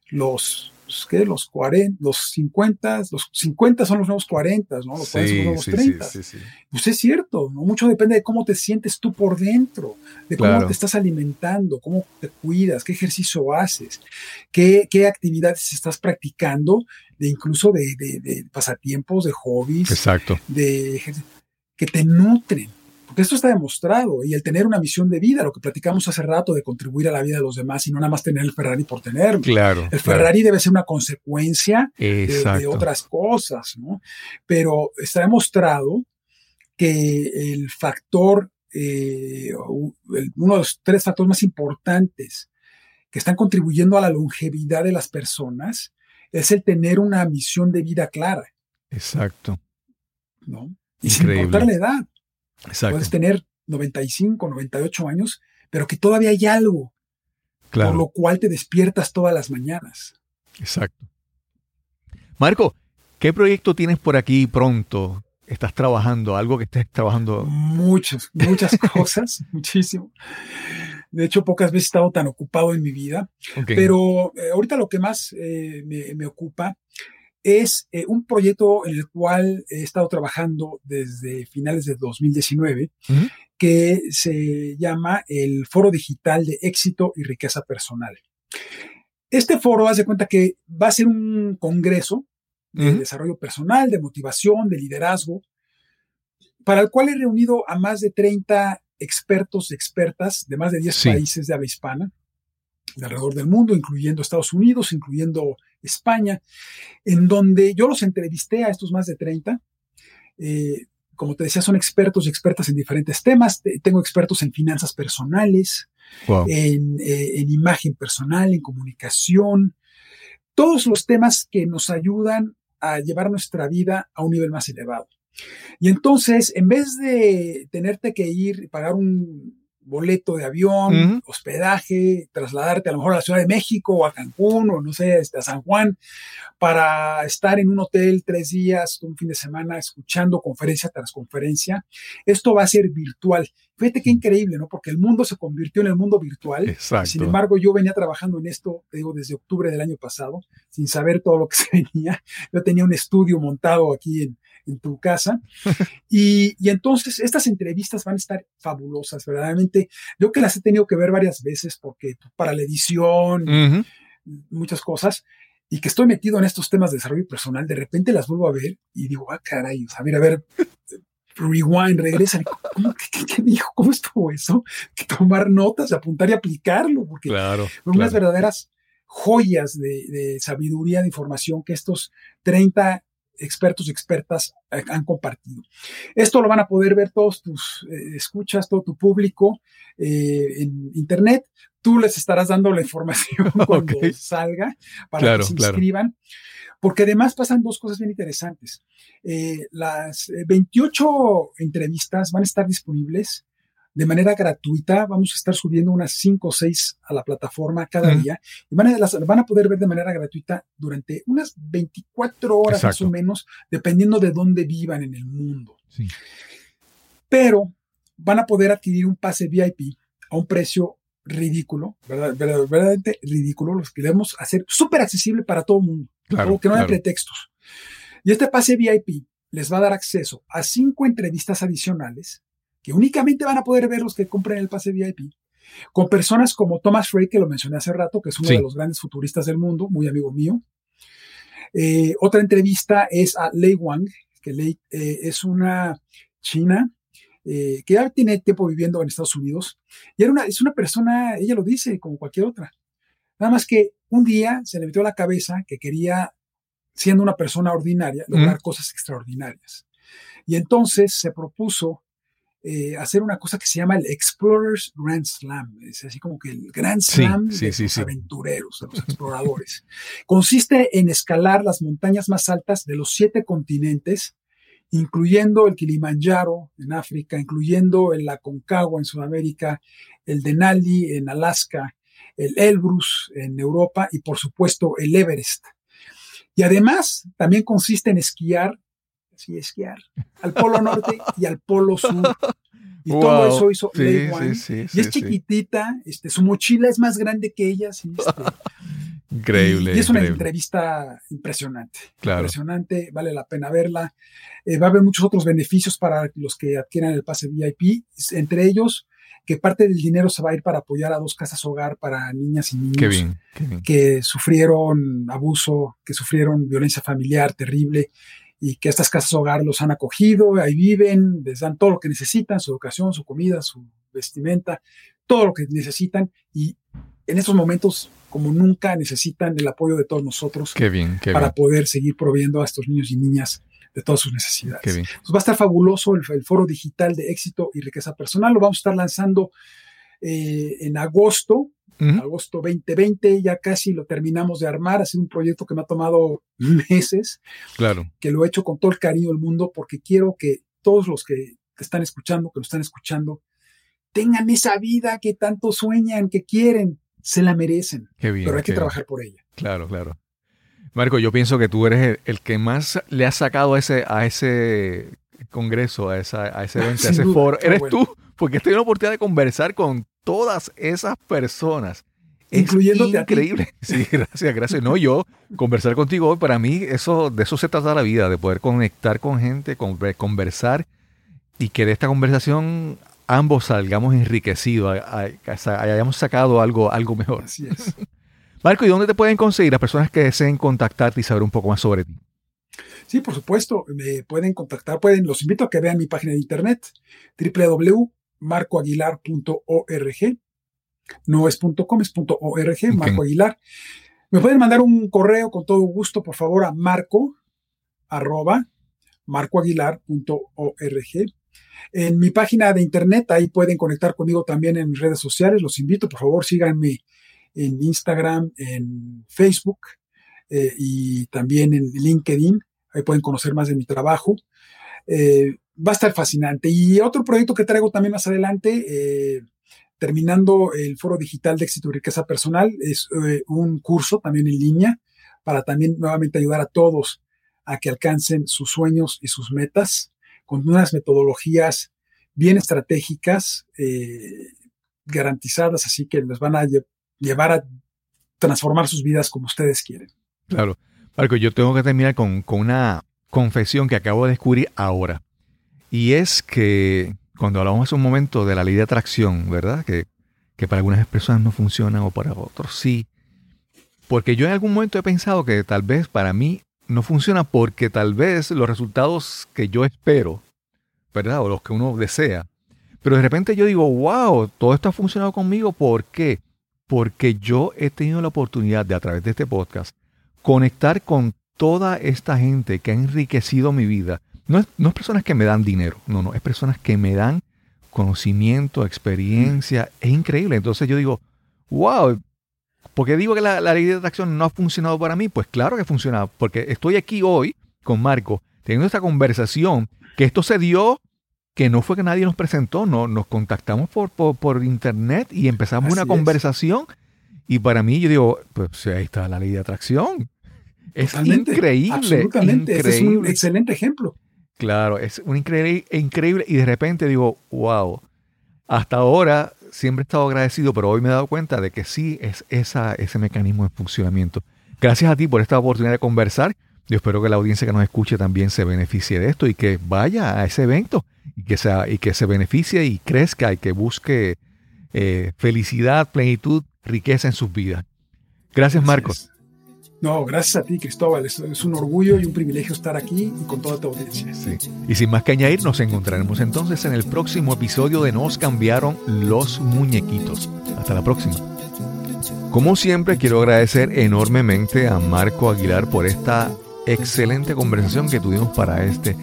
los, ¿qué? Los 40, los 50, los 50 son los nuevos 40, ¿no? Los 40 son los nuevos sí, 30. sí. Pues es cierto, ¿no? Mucho depende de cómo te sientes tú por dentro, de cómo Claro. te estás alimentando, cómo te cuidas, qué ejercicio haces, qué, qué actividades estás practicando, de incluso de, de- de pasatiempos, de hobbies, Exacto. de que te nutren. Porque esto está demostrado. Y el tener una misión de vida, lo que platicamos hace rato de contribuir a la vida de los demás y no nada más tener el Ferrari por tenerlo. Claro. El claro. Ferrari debe ser una consecuencia de, otras cosas, ¿no? Pero está demostrado que el factor, eh, uno de los tres factores más importantes que están contribuyendo a la longevidad de las personas es el tener una misión de vida clara, Exacto. ¿no? Y sin importar la edad. Exacto. Puedes tener 95, 98 años, pero que todavía hay algo por lo cual te despiertas todas las mañanas. Exacto. Marco, ¿qué proyecto tienes por aquí pronto? ¿Estás trabajando? ¿Algo que estés trabajando? Muchas, muchas cosas, muchísimo. De hecho, pocas veces he estado tan ocupado en mi vida, pero eh, ahorita lo que más eh, me, me ocupa es eh, un proyecto en el cual he estado trabajando desde finales de 2019, Ujú. que se llama el Foro Digital de Éxito y Riqueza Personal. Este foro, haz de cuenta que va a ser un congreso de desarrollo personal, de motivación, de liderazgo, para el cual he reunido a más de 30 expertos y expertas de más de 10 Sí. países de habla hispana, de alrededor del mundo, incluyendo Estados Unidos, incluyendo España, en donde yo los entrevisté a estos más de 30. Eh, como te decía, son expertos y expertas en diferentes temas. Te- Tengo expertos en finanzas personales, Wow. en, eh, en imagen personal, en comunicación, todos los temas que nos ayudan a llevar nuestra vida a un nivel más elevado. Y entonces, en vez de tenerte que ir y pagar un boleto de avión, hospedaje, trasladarte a lo mejor a la Ciudad de México o a Cancún o no sé, este, a San Juan, para estar en un hotel tres días, un fin de semana, escuchando conferencia tras conferencia. Esto va a ser virtual. Fíjate qué increíble, ¿no? Porque el mundo se convirtió en el mundo virtual. Exacto. Sin embargo, yo venía trabajando en esto, te digo, desde octubre del año pasado, sin saber todo lo que se venía. Yo tenía un estudio montado aquí en, en tu casa. Y, y, entonces estas entrevistas van a estar fabulosas, verdaderamente. Yo que las he tenido que ver varias veces porque para la edición, muchas cosas, y que estoy metido en estos temas de desarrollo personal, de repente las vuelvo a ver y digo, ah, caray, a ver, a ver, rewind, regresa. ¿Cómo, qué, qué, dijo? ¿Cómo estuvo eso? Que tomar notas, apuntar y aplicarlo, porque claro, son unas claro. verdaderas joyas de, de, sabiduría, de información que estos 30 expertos y expertas han compartido. Esto lo van a poder ver todos tus eh, escuchas, todo tu público eh, en internet. Tú les estarás dando la información cuando okay. salga para claro, que se inscriban. Claro. Porque además pasan dos cosas bien interesantes. Eh, las 28 entrevistas van a estar disponibles de manera gratuita. Vamos a estar subiendo unas 5 o 6 a la plataforma cada uh -huh. día. Y van a, las van a poder ver de manera gratuita durante unas 24 horas Exacto. más o menos, dependiendo de dónde vivan en el mundo. Sí. Pero van a poder adquirir un pase VIP a un precio ridículo, ¿verdad? verdaderamente ridículo. Los queremos hacer súper accesible para todo el mundo. Claro, que no claro. haya pretextos. Y este pase VIP les va a dar acceso a cinco entrevistas adicionales que únicamente van a poder ver los que compren el pase VIP, con personas como Thomas Frey, que lo mencioné hace rato, que es uno sí. de los grandes futuristas del mundo, muy amigo mío. Eh, otra entrevista es a Lei Wang, que Lei eh, es una china eh, que ya tiene tiempo viviendo en Estados Unidos, y era una, es una persona, ella lo dice, como cualquier otra. Nada más que un día se le metió a la cabeza que quería, siendo una persona ordinaria, lograr mm. cosas extraordinarias. Y entonces se propuso eh, hacer una cosa que se llama el Explorers Grand Slam. Es así como que el Grand Slam sí, de sí, los sí, aventureros, de los exploradores. Consiste en escalar las montañas más altas de los siete continentes, incluyendo el Kilimanjaro en África, incluyendo el Aconcagua en Sudamérica, el Denali en Alaska, el Elbrus en Europa y por supuesto el Everest. Y además también consiste en esquiar sí, esquiar al Polo Norte y al Polo Sur. Y wow. todo eso hizo sí, Lei Wang. Sí, y es chiquitita, este, su mochila es más grande que ella. Este, increíble. Y, y es una increíble. entrevista impresionante. Claro. Impresionante, vale la pena verla. Eh, va a haber muchos otros beneficios para los que adquieran el pase VIP, entre ellos que parte del dinero se va a ir para apoyar a dos casas hogar para niñas y niños qué bien, qué bien. que sufrieron abuso, que sufrieron violencia familiar terrible y que estas casas hogar los han acogido, ahí viven, les dan todo lo que necesitan, su educación, su comida, su vestimenta, todo lo que necesitan y en estos momentos como nunca necesitan el apoyo de todos nosotros qué bien, qué para bien. poder seguir proveyendo a estos niños y niñas de todas sus necesidades. Qué bien. Va a estar fabuloso el, el, foro digital de éxito y riqueza personal, lo vamos a estar lanzando eh, en agosto, uh -huh. agosto 2020, ya casi lo terminamos de armar, ha sido un proyecto que me ha tomado meses, claro. que lo he hecho con todo el cariño del mundo porque quiero que todos los que te están escuchando, que lo están escuchando, tengan esa vida que tanto sueñan, que quieren, se la merecen, qué bien, pero hay que bien. trabajar por ella. Claro, claro. Marco, yo pienso que tú eres el, el que más le ha sacado a ese, a ese congreso, a, esa, a ese evento, a ese foro. Eres bueno. tú, porque estoy en la oportunidad de conversar con todas esas personas. Incluyéndote es increíble. Sí, gracias, gracias. No, yo conversar contigo hoy, para mí, eso, de eso se trata la vida, de poder conectar con gente, conversar y que de esta conversación ambos salgamos enriquecidos, hayamos sacado algo, algo mejor. Así es. Marco, ¿y dónde te pueden conseguir las personas que deseen contactarte y saber un poco más sobre ti? Sí, por supuesto, me pueden contactar, pueden, los invito a que vean mi página de internet, www.marcoaguilar.org. No es .com, es .org, okay. Marco Aguilar. Me pueden mandar un correo con todo gusto, por favor, a marco, arroba, marcoaguilar.org. En mi página de internet, ahí pueden conectar conmigo también en mis redes sociales. Los invito, por favor, síganme en Instagram, en Facebook eh, y también en LinkedIn. Ahí pueden conocer más de mi trabajo. Eh, va a estar fascinante. Y otro proyecto que traigo también más adelante, eh, terminando el foro digital de éxito y riqueza personal, es eh, un curso también en línea para también nuevamente ayudar a todos a que alcancen sus sueños y sus metas con unas metodologías bien estratégicas, eh, garantizadas, así que les van a llevar a transformar sus vidas como ustedes quieren. Claro. Marco, yo tengo que terminar con, con una confesión que acabo de descubrir ahora. Y es que cuando hablamos hace un momento de la ley de atracción, ¿verdad? Que, que para algunas personas no funciona o para otros sí. Porque yo en algún momento he pensado que tal vez para mí no funciona porque tal vez los resultados que yo espero, ¿verdad? O los que uno desea. Pero de repente yo digo, wow, todo esto ha funcionado conmigo. ¿Por qué? Porque yo he tenido la oportunidad de a través de este podcast conectar con toda esta gente que ha enriquecido mi vida. No es, no es personas que me dan dinero, no, no, es personas que me dan conocimiento, experiencia. Es increíble. Entonces yo digo, wow, porque digo que la, ley de atracción no ha funcionado para mí? Pues claro que ha funcionado, porque estoy aquí hoy con Marco teniendo esta conversación, que esto se dio, que no fue que nadie nos presentó, no, nos contactamos por, por, internet y empezamos una conversación. Y para mí yo digo, pues ahí está la ley de atracción. Es increíble. Absolutamente, es un excelente ejemplo. Claro, es un increíble, increíble. Y de repente digo, wow, hasta ahora siempre he estado agradecido, pero hoy me he dado cuenta de que sí es esa, ese mecanismo de funcionamiento. Gracias a ti por esta oportunidad de conversar. Yo espero que la audiencia que nos escuche también se beneficie de esto y que vaya a ese evento y que, sea, y que se beneficie y crezca y que busque eh, felicidad, plenitud, riqueza en sus vidas. Gracias, Marcos. No, gracias a ti, Cristóbal. Es, un orgullo y un privilegio estar aquí y con toda tu audiencia. Sí. Y sin más que añadir, nos encontraremos entonces en el próximo episodio de Nos cambiaron los muñequitos. Hasta la próxima. Como siempre, quiero agradecer enormemente a Marco Aguilar por esta excelente conversación que tuvimos para este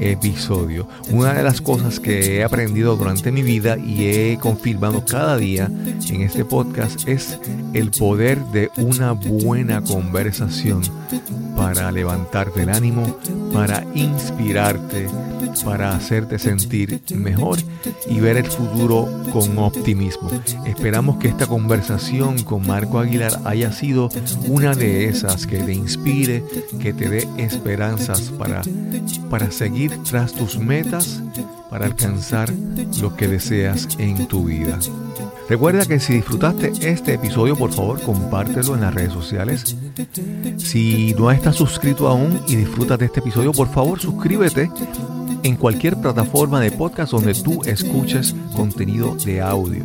episodio. Una de las cosas que he aprendido durante mi vida y he confirmado cada día en este podcast es el poder de una buena conversación para levantarte el ánimo, para inspirarte, para hacerte sentir mejor y ver el futuro con optimismo. Esperamos que esta conversación con Marco Aguilar haya sido una de esas que te inspire, que te dé esperanzas para, para seguir tras tus metas, para alcanzar lo que deseas en tu vida. Recuerda que si disfrutaste este episodio, por favor, compártelo en las redes sociales. Si no estás suscrito aún y disfrutas de este episodio, por favor, suscríbete en cualquier plataforma de podcast donde tú escuches contenido de audio.